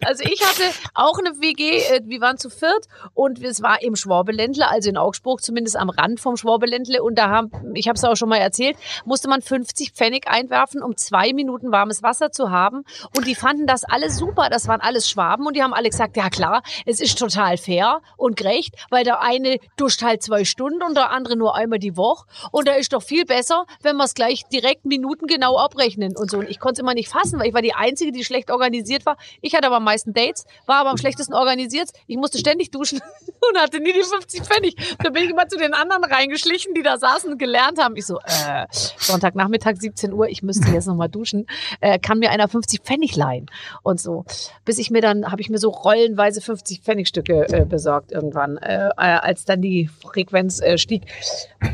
Also ich hatte auch eine WG, äh, wir waren zu viert und es war im Schwabeländle, also in Augsburg, zumindest am Rand vom Schwabeländle. Und da haben, ich habe es auch schon mal erzählt, musste man 50 Pfennig einwerfen, um zwei Minuten warmes Wasser zu haben. Und die fanden das alles super. Das waren alles Schwaben und die haben alle gesagt, ja klar, es ist total fair und gerecht, weil der eine duscht halt zwei Stunden und der andere nur einmal die Woche. Und da ist doch viel besser, wenn wir es gleich direkt minutengenau abrechnen und so. Und ich konnte es immer nicht fassen, weil ich war die Einzige, die schlecht organisiert war. Ich hatte aber am meisten Dates, war aber am schlechtesten organisiert. Ich musste ständig duschen und hatte nie die 50 Pfennig. Da bin ich immer zu den anderen reingeschlichen, die da saßen und gelernt haben. Ich so, äh, Sonntagnachmittag 17 Uhr, ich müsste jetzt nochmal duschen. Äh, kann mir einer 50 Pfennig leihen? Und so. Bis ich mir dann, habe ich mir so rollenweise 50 Pfennigstücke äh, besorgt irgendwann, äh, als dann die Frequenz äh, stieg.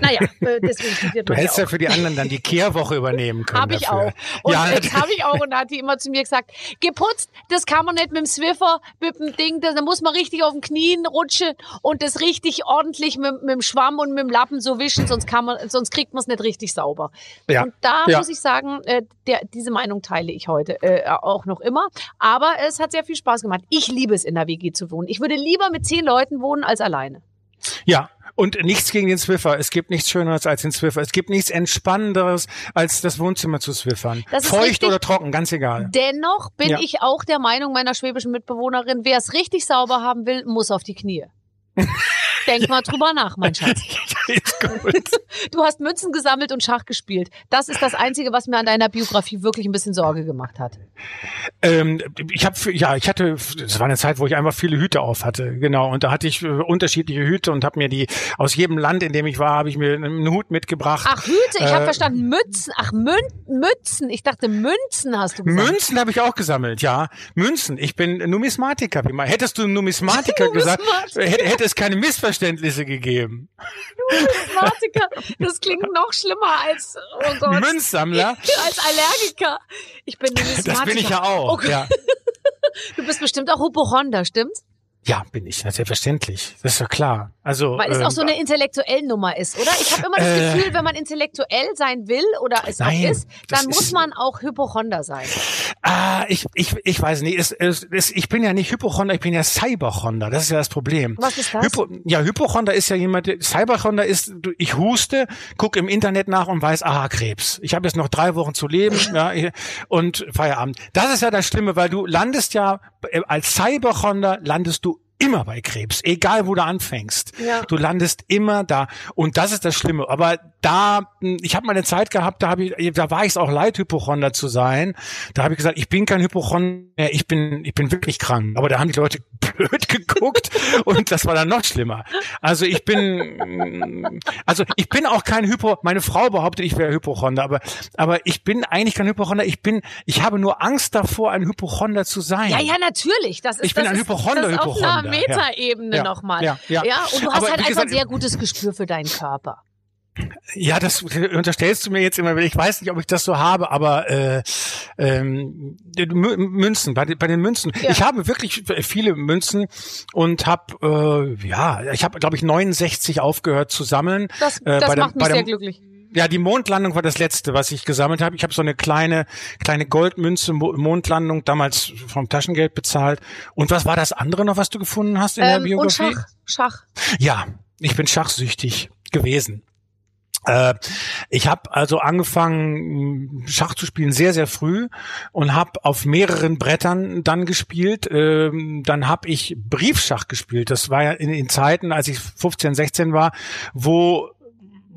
Naja, äh, deswegen studiert
Du hättest ja für die anderen dann die Kehrwoche übernehmen können.
Habe ich
dafür.
auch. Und ja, das habe ich auch. Und da hat die immer zu mir gesagt, geputzt, das kann man nicht mit dem Swiffer, mit dem Ding, da muss man richtig auf den Knien rutschen und das richtig ordentlich mit, mit dem Schwamm und mit dem Lappen so wischen, sonst kann man, sonst kriegt man es nicht richtig sauber.
Ja.
Und da
ja.
muss ich sagen, äh, der, diese Meinung teile ich heute äh, auch noch immer. Aber es hat sehr viel Spaß gemacht. Ich liebe es, in der WG zu wohnen. Ich würde lieber mit zehn Leuten wohnen als alleine.
Ja, und nichts gegen den Swiffer. Es gibt nichts Schöneres als den Swiffer. Es gibt nichts Entspannenderes, als das Wohnzimmer zu swiffern. Feucht
richtig.
oder trocken, ganz egal.
Dennoch bin
Ja.
ich auch der Meinung meiner schwäbischen Mitbewohnerin, wer es richtig sauber haben will, muss auf die Knie. Denk mal drüber nach, mein Schatz.
Gut.
Du hast Münzen gesammelt und Schach gespielt. Das ist das Einzige, was mir an deiner Biografie wirklich ein bisschen Sorge gemacht hat.
Ähm, ich habe ja, ich hatte, das war eine Zeit, wo ich einfach viele Hüte auf hatte, genau. Und da hatte ich äh, unterschiedliche Hüte und habe mir die aus jedem Land, in dem ich war, habe ich mir einen Hut mitgebracht.
Ach Hüte, ich äh, habe verstanden Mützen. Ach Mün Mützen. Ich dachte Münzen hast du
gesagt. Münzen habe ich auch gesammelt, ja. Münzen. Ich bin Numismatiker. Wie mal. Hättest du Numismatiker gesagt, hätte, hätte es keine Missverständnisse gegeben.
Numismatiker. Das klingt noch schlimmer als oh Gott.
Münzsammler.
als Allergiker. Ich bin Numismatiker.
Das bin ich ja auch. Okay. Ja.
Du bist bestimmt auch Hypochonder, stimmt's?
Ja, bin ich, selbstverständlich. Das ist ja klar. Also,
Weil es ähm, auch so eine intellektuelle Nummer ist, oder? Ich habe immer das äh, Gefühl, wenn man intellektuell sein will oder es nein, auch ist, dann muss ist, man auch Hypochonder sein.
Ah, ich, ich, ich weiß nicht. Es, es, es, ich bin ja nicht Hypochonder, ich bin ja Cyberchonder. Das ist ja das Problem.
Was ist das?
Hypo, ja, Hypochonder ist ja jemand, Cyberchonder ist, ich huste, guck im Internet nach und weiß, aha, Krebs. Ich habe jetzt noch drei Wochen zu leben ja, und Feierabend. Das ist ja das Schlimme, weil du landest ja, äh, als Cyberchonder landest du immer bei Krebs, egal wo du anfängst. Ja. Du landest immer da und das ist das Schlimme. Aber da, hm, ich habe mal eine Zeit gehabt, da habe ich, da war ich es auch leid, Hypochonder zu sein. Da habe ich gesagt, ich bin kein Hypochonder, ich bin, ich bin wirklich krank. Aber da haben die Leute blöd geguckt und das war dann noch schlimmer. Also ich bin, hm, also ich bin auch kein Hypo. Meine Frau behauptet, ich wäre Hypochonder, aber aber ich bin eigentlich kein Hypochonder. Ich bin, ich habe nur Angst davor, ein Hypochonder zu sein.
Ja, ja, natürlich. Das ist,
ich bin ein Hypochonder, Hypochonder.
Metaebene ja. nochmal. Ja, ja. ja, und du hast Aber, halt einfach gesagt, ein sehr gutes Gespür für deinen Körper.
Ja, das unterstellst du mir jetzt immer. Ich weiß nicht, ob ich das so habe, aber äh, ähm, Münzen, bei, bei den Münzen. Ja. Ich habe wirklich viele Münzen und habe, äh, ja, ich habe, glaube ich, 69 aufgehört zu sammeln.
Das, äh, das macht der, mich sehr glücklich
ja, die Mondlandung war das letzte, was ich gesammelt habe. Ich habe so eine kleine, kleine Goldmünze Mondlandung damals vom Taschengeld bezahlt. Und was war das andere noch, was du gefunden hast in ähm, der Biografie?
Und Schach. Schach.
Ja, ich bin schachsüchtig gewesen. Äh, ich habe also angefangen, Schach zu spielen sehr, sehr früh und habe auf mehreren Brettern dann gespielt. Ähm, dann habe ich Briefschach gespielt. Das war ja in, in Zeiten, als ich 15, 16 war, wo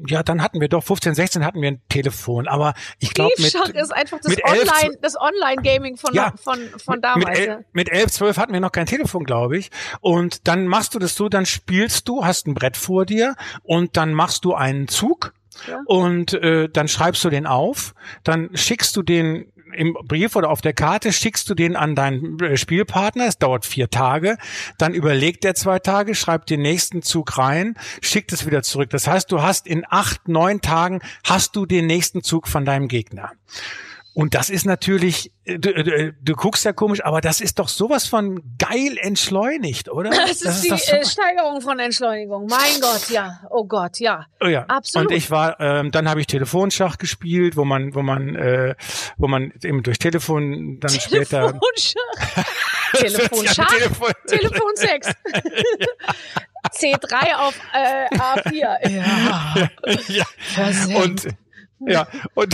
ja, dann hatten wir doch 15, 16 hatten wir ein Telefon, aber ich glaube mit
ist einfach das Online, das Online Gaming von ja, von von damals.
Mit, el, mit 11, 12 hatten wir noch kein Telefon, glaube ich. Und dann machst du das so, dann spielst du, hast ein Brett vor dir und dann machst du einen Zug ja. und äh, dann schreibst du den auf, dann schickst du den im Brief oder auf der Karte schickst du den an deinen äh, Spielpartner. Es dauert vier Tage. Dann überlegt er zwei Tage, schreibt den nächsten Zug rein, schickt es wieder zurück. Das heißt, du hast in acht, neun Tagen hast du den nächsten Zug von deinem Gegner. Und das ist natürlich, äh, du, du, äh, du, guckst ja komisch, aber das ist doch sowas von geil entschleunigt, oder?
Das ist, das ist die äh, Steigerung von Entschleunigung. Mein Gott, ja. Oh Gott, ja.
Oh ja.
Absolut.
Und ich war, ähm, dann habe ich Telefonschach gespielt, wo man, wo man, äh, wo man eben durch Telefon dann später.
Telefonschach. Telefonschach. Telefon Telefonsex. C3 auf äh, A4. Ja.
ja. Und ja, und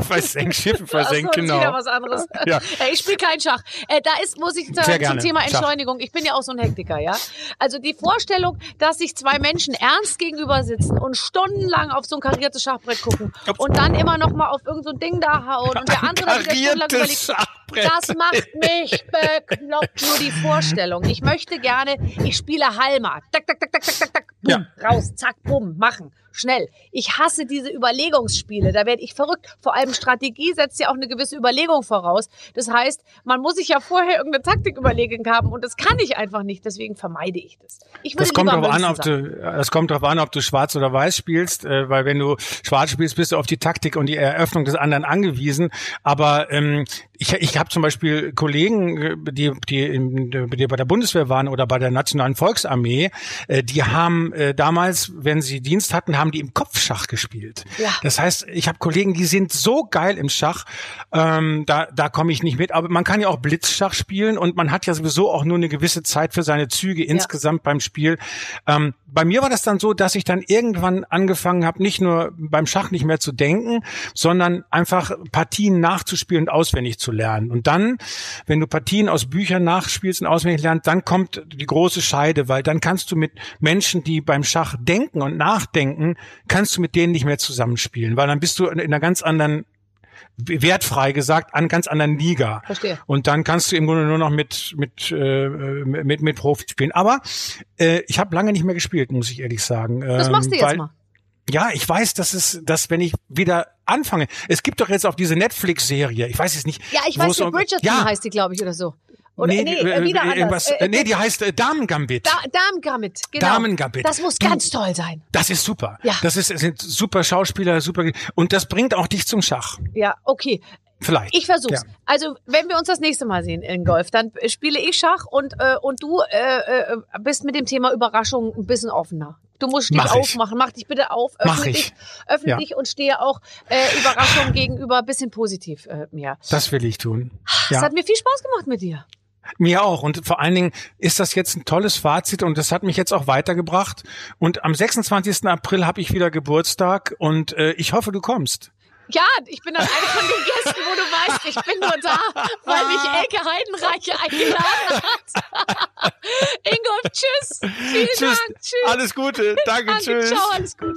versenken, Schiffe versenken, so, genau.
Wieder was anderes. Ja. Hey, ich spiele kein Schach. Äh, da ist, muss ich sagen, zum Thema Entschleunigung. Ich bin ja auch so ein Hektiker, ja. Also die Vorstellung, dass sich zwei Menschen ernst gegenüber sitzen und stundenlang auf so ein kariertes Schachbrett gucken und dann immer noch mal auf irgendein so Ding da hauen und der andere wieder stundenlang überlegt, das macht mich bekloppt. Nur die Vorstellung. Ich möchte gerne, ich spiele Halma. Tak, tak, tak, tak, tak, tak. Boom, ja. raus, zack, bumm, machen schnell. Ich hasse diese Überlegungsspiele. Da werde ich verrückt. Vor allem Strategie setzt ja auch eine gewisse Überlegung voraus. Das heißt, man muss sich ja vorher irgendeine Taktik überlegen haben und das kann ich einfach nicht. Deswegen vermeide ich das. Ich würde
das kommt darauf an, ob du, das kommt darauf an, ob du schwarz oder weiß spielst, äh, weil wenn du schwarz spielst, bist du auf die Taktik und die Eröffnung des anderen angewiesen. Aber ähm, ich, ich habe zum Beispiel Kollegen, die, die, in, die bei der Bundeswehr waren oder bei der Nationalen Volksarmee, äh, die haben äh, damals, wenn sie Dienst hatten, haben die im Kopfschach gespielt. Ja. Das heißt, ich habe Kollegen, die sind so geil im Schach, ähm, da, da komme ich nicht mit. Aber man kann ja auch Blitzschach spielen und man hat ja sowieso auch nur eine gewisse Zeit für seine Züge ja. insgesamt beim Spiel. Ähm, bei mir war das dann so, dass ich dann irgendwann angefangen habe, nicht nur beim Schach nicht mehr zu denken, sondern einfach Partien nachzuspielen und auswendig zu lernen. Und dann, wenn du Partien aus Büchern nachspielst und auswendig lernst, dann kommt die große Scheide, weil dann kannst du mit Menschen, die beim Schach denken und nachdenken, kannst du mit denen nicht mehr zusammenspielen, weil dann bist du in einer ganz anderen wertfrei gesagt an ganz anderen Liga.
Verstehe.
Und dann kannst du im Grunde nur noch mit mit äh, mit mit Profis spielen. Aber äh, ich habe lange nicht mehr gespielt, muss ich ehrlich sagen.
Das machst du
Ähm,
jetzt mal.
Ja, ich weiß, dass es, dass wenn ich wieder anfange, es gibt doch jetzt auch diese Netflix-Serie. Ich weiß es nicht.
Ja, ich weiß
um-
Bridgerton
ja,
heißt die, glaube ich, oder so. Oder, nee,
äh,
äh, wieder
äh,
anders.
irgendwas-
Äh,
nee, die heißt äh, Damengambit.
da Damengambit, genau.
Damengambit.
Das muss
Du-
ganz toll sein.
Das ist super.
Ja.
Das ist, es sind super Schauspieler, super und das bringt auch dich zum Schach.
Ja, okay.
Vielleicht.
Ich versuch's.
Ja.
Also, wenn wir uns das nächste Mal sehen in Golf, dann äh, spiele ich Schach und, äh, und du äh, äh, bist mit dem Thema Überraschung ein bisschen offener. Du musst dich
Mach ich.
aufmachen. Mach dich bitte auf. Öffne
Mach ich.
dich, öffne
Ja.
dich und stehe auch äh, Überraschungen gegenüber ein bisschen positiv äh, mir.
Das will ich tun.
Es
Ja.
hat mir viel Spaß gemacht mit dir.
Mir auch. Und vor allen Dingen ist das jetzt ein tolles Fazit und das hat mich jetzt auch weitergebracht. Und am 26. April habe ich wieder Geburtstag und äh, ich hoffe, du kommst.
Ja, ich bin dann eine von den Gästen, wo du weißt, ich bin nur da, weil mich Elke Heidenreich eingeladen hat. Ingolf, tschüss. Vielen Dank. Tschüss.
Alles Gute. Danke.
Danke,
tschüss.
ciao, alles Gute.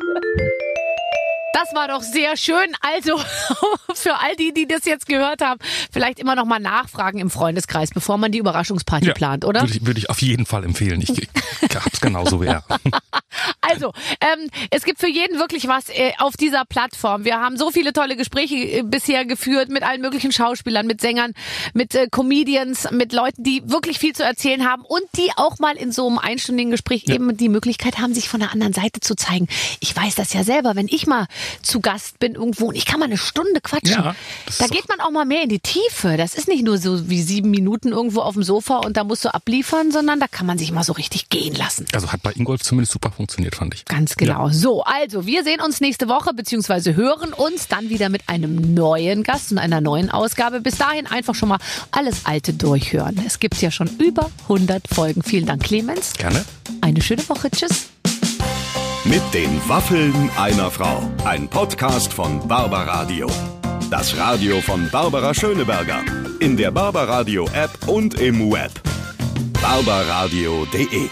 Das war doch sehr schön. Also für all die, die das jetzt gehört haben, vielleicht immer noch mal nachfragen im Freundeskreis, bevor man die Überraschungsparty plant, oder?
Würde ich, würde ich auf jeden Fall empfehlen. Ich, ich hab's genauso wie er.
Also, ähm, es gibt für jeden wirklich was äh, auf dieser Plattform. Wir haben so viele tolle Gespräche äh, bisher geführt mit allen möglichen Schauspielern, mit Sängern, mit äh, Comedians, mit Leuten, die wirklich viel zu erzählen haben und die auch mal in so einem einstündigen Gespräch eben die Möglichkeit haben, sich von der anderen Seite zu zeigen. Ich weiß das ja selber, wenn ich mal zu Gast bin irgendwo und ich kann mal eine Stunde quatschen.
Ja,
da geht man auch mal mehr in die Tiefe. Das ist nicht nur so wie sieben Minuten irgendwo auf dem Sofa und da musst du abliefern, sondern da kann man sich mal so richtig gehen lassen.
Also hat bei Ingolf zumindest super funktioniert, fand ich.
Ganz genau. So, also wir sehen uns nächste Woche beziehungsweise hören uns dann wieder mit einem neuen Gast und einer neuen Ausgabe. Bis dahin einfach schon mal alles Alte durchhören. Es gibt ja schon über 100 Folgen. Vielen Dank, Clemens.
Gerne.
Eine schöne Woche. Tschüss.
Mit den Waffeln einer Frau. Ein Podcast von Barbaradio. Das Radio von Barbara Schöneberger. In der Barbaradio App und im Web. barbaradio.de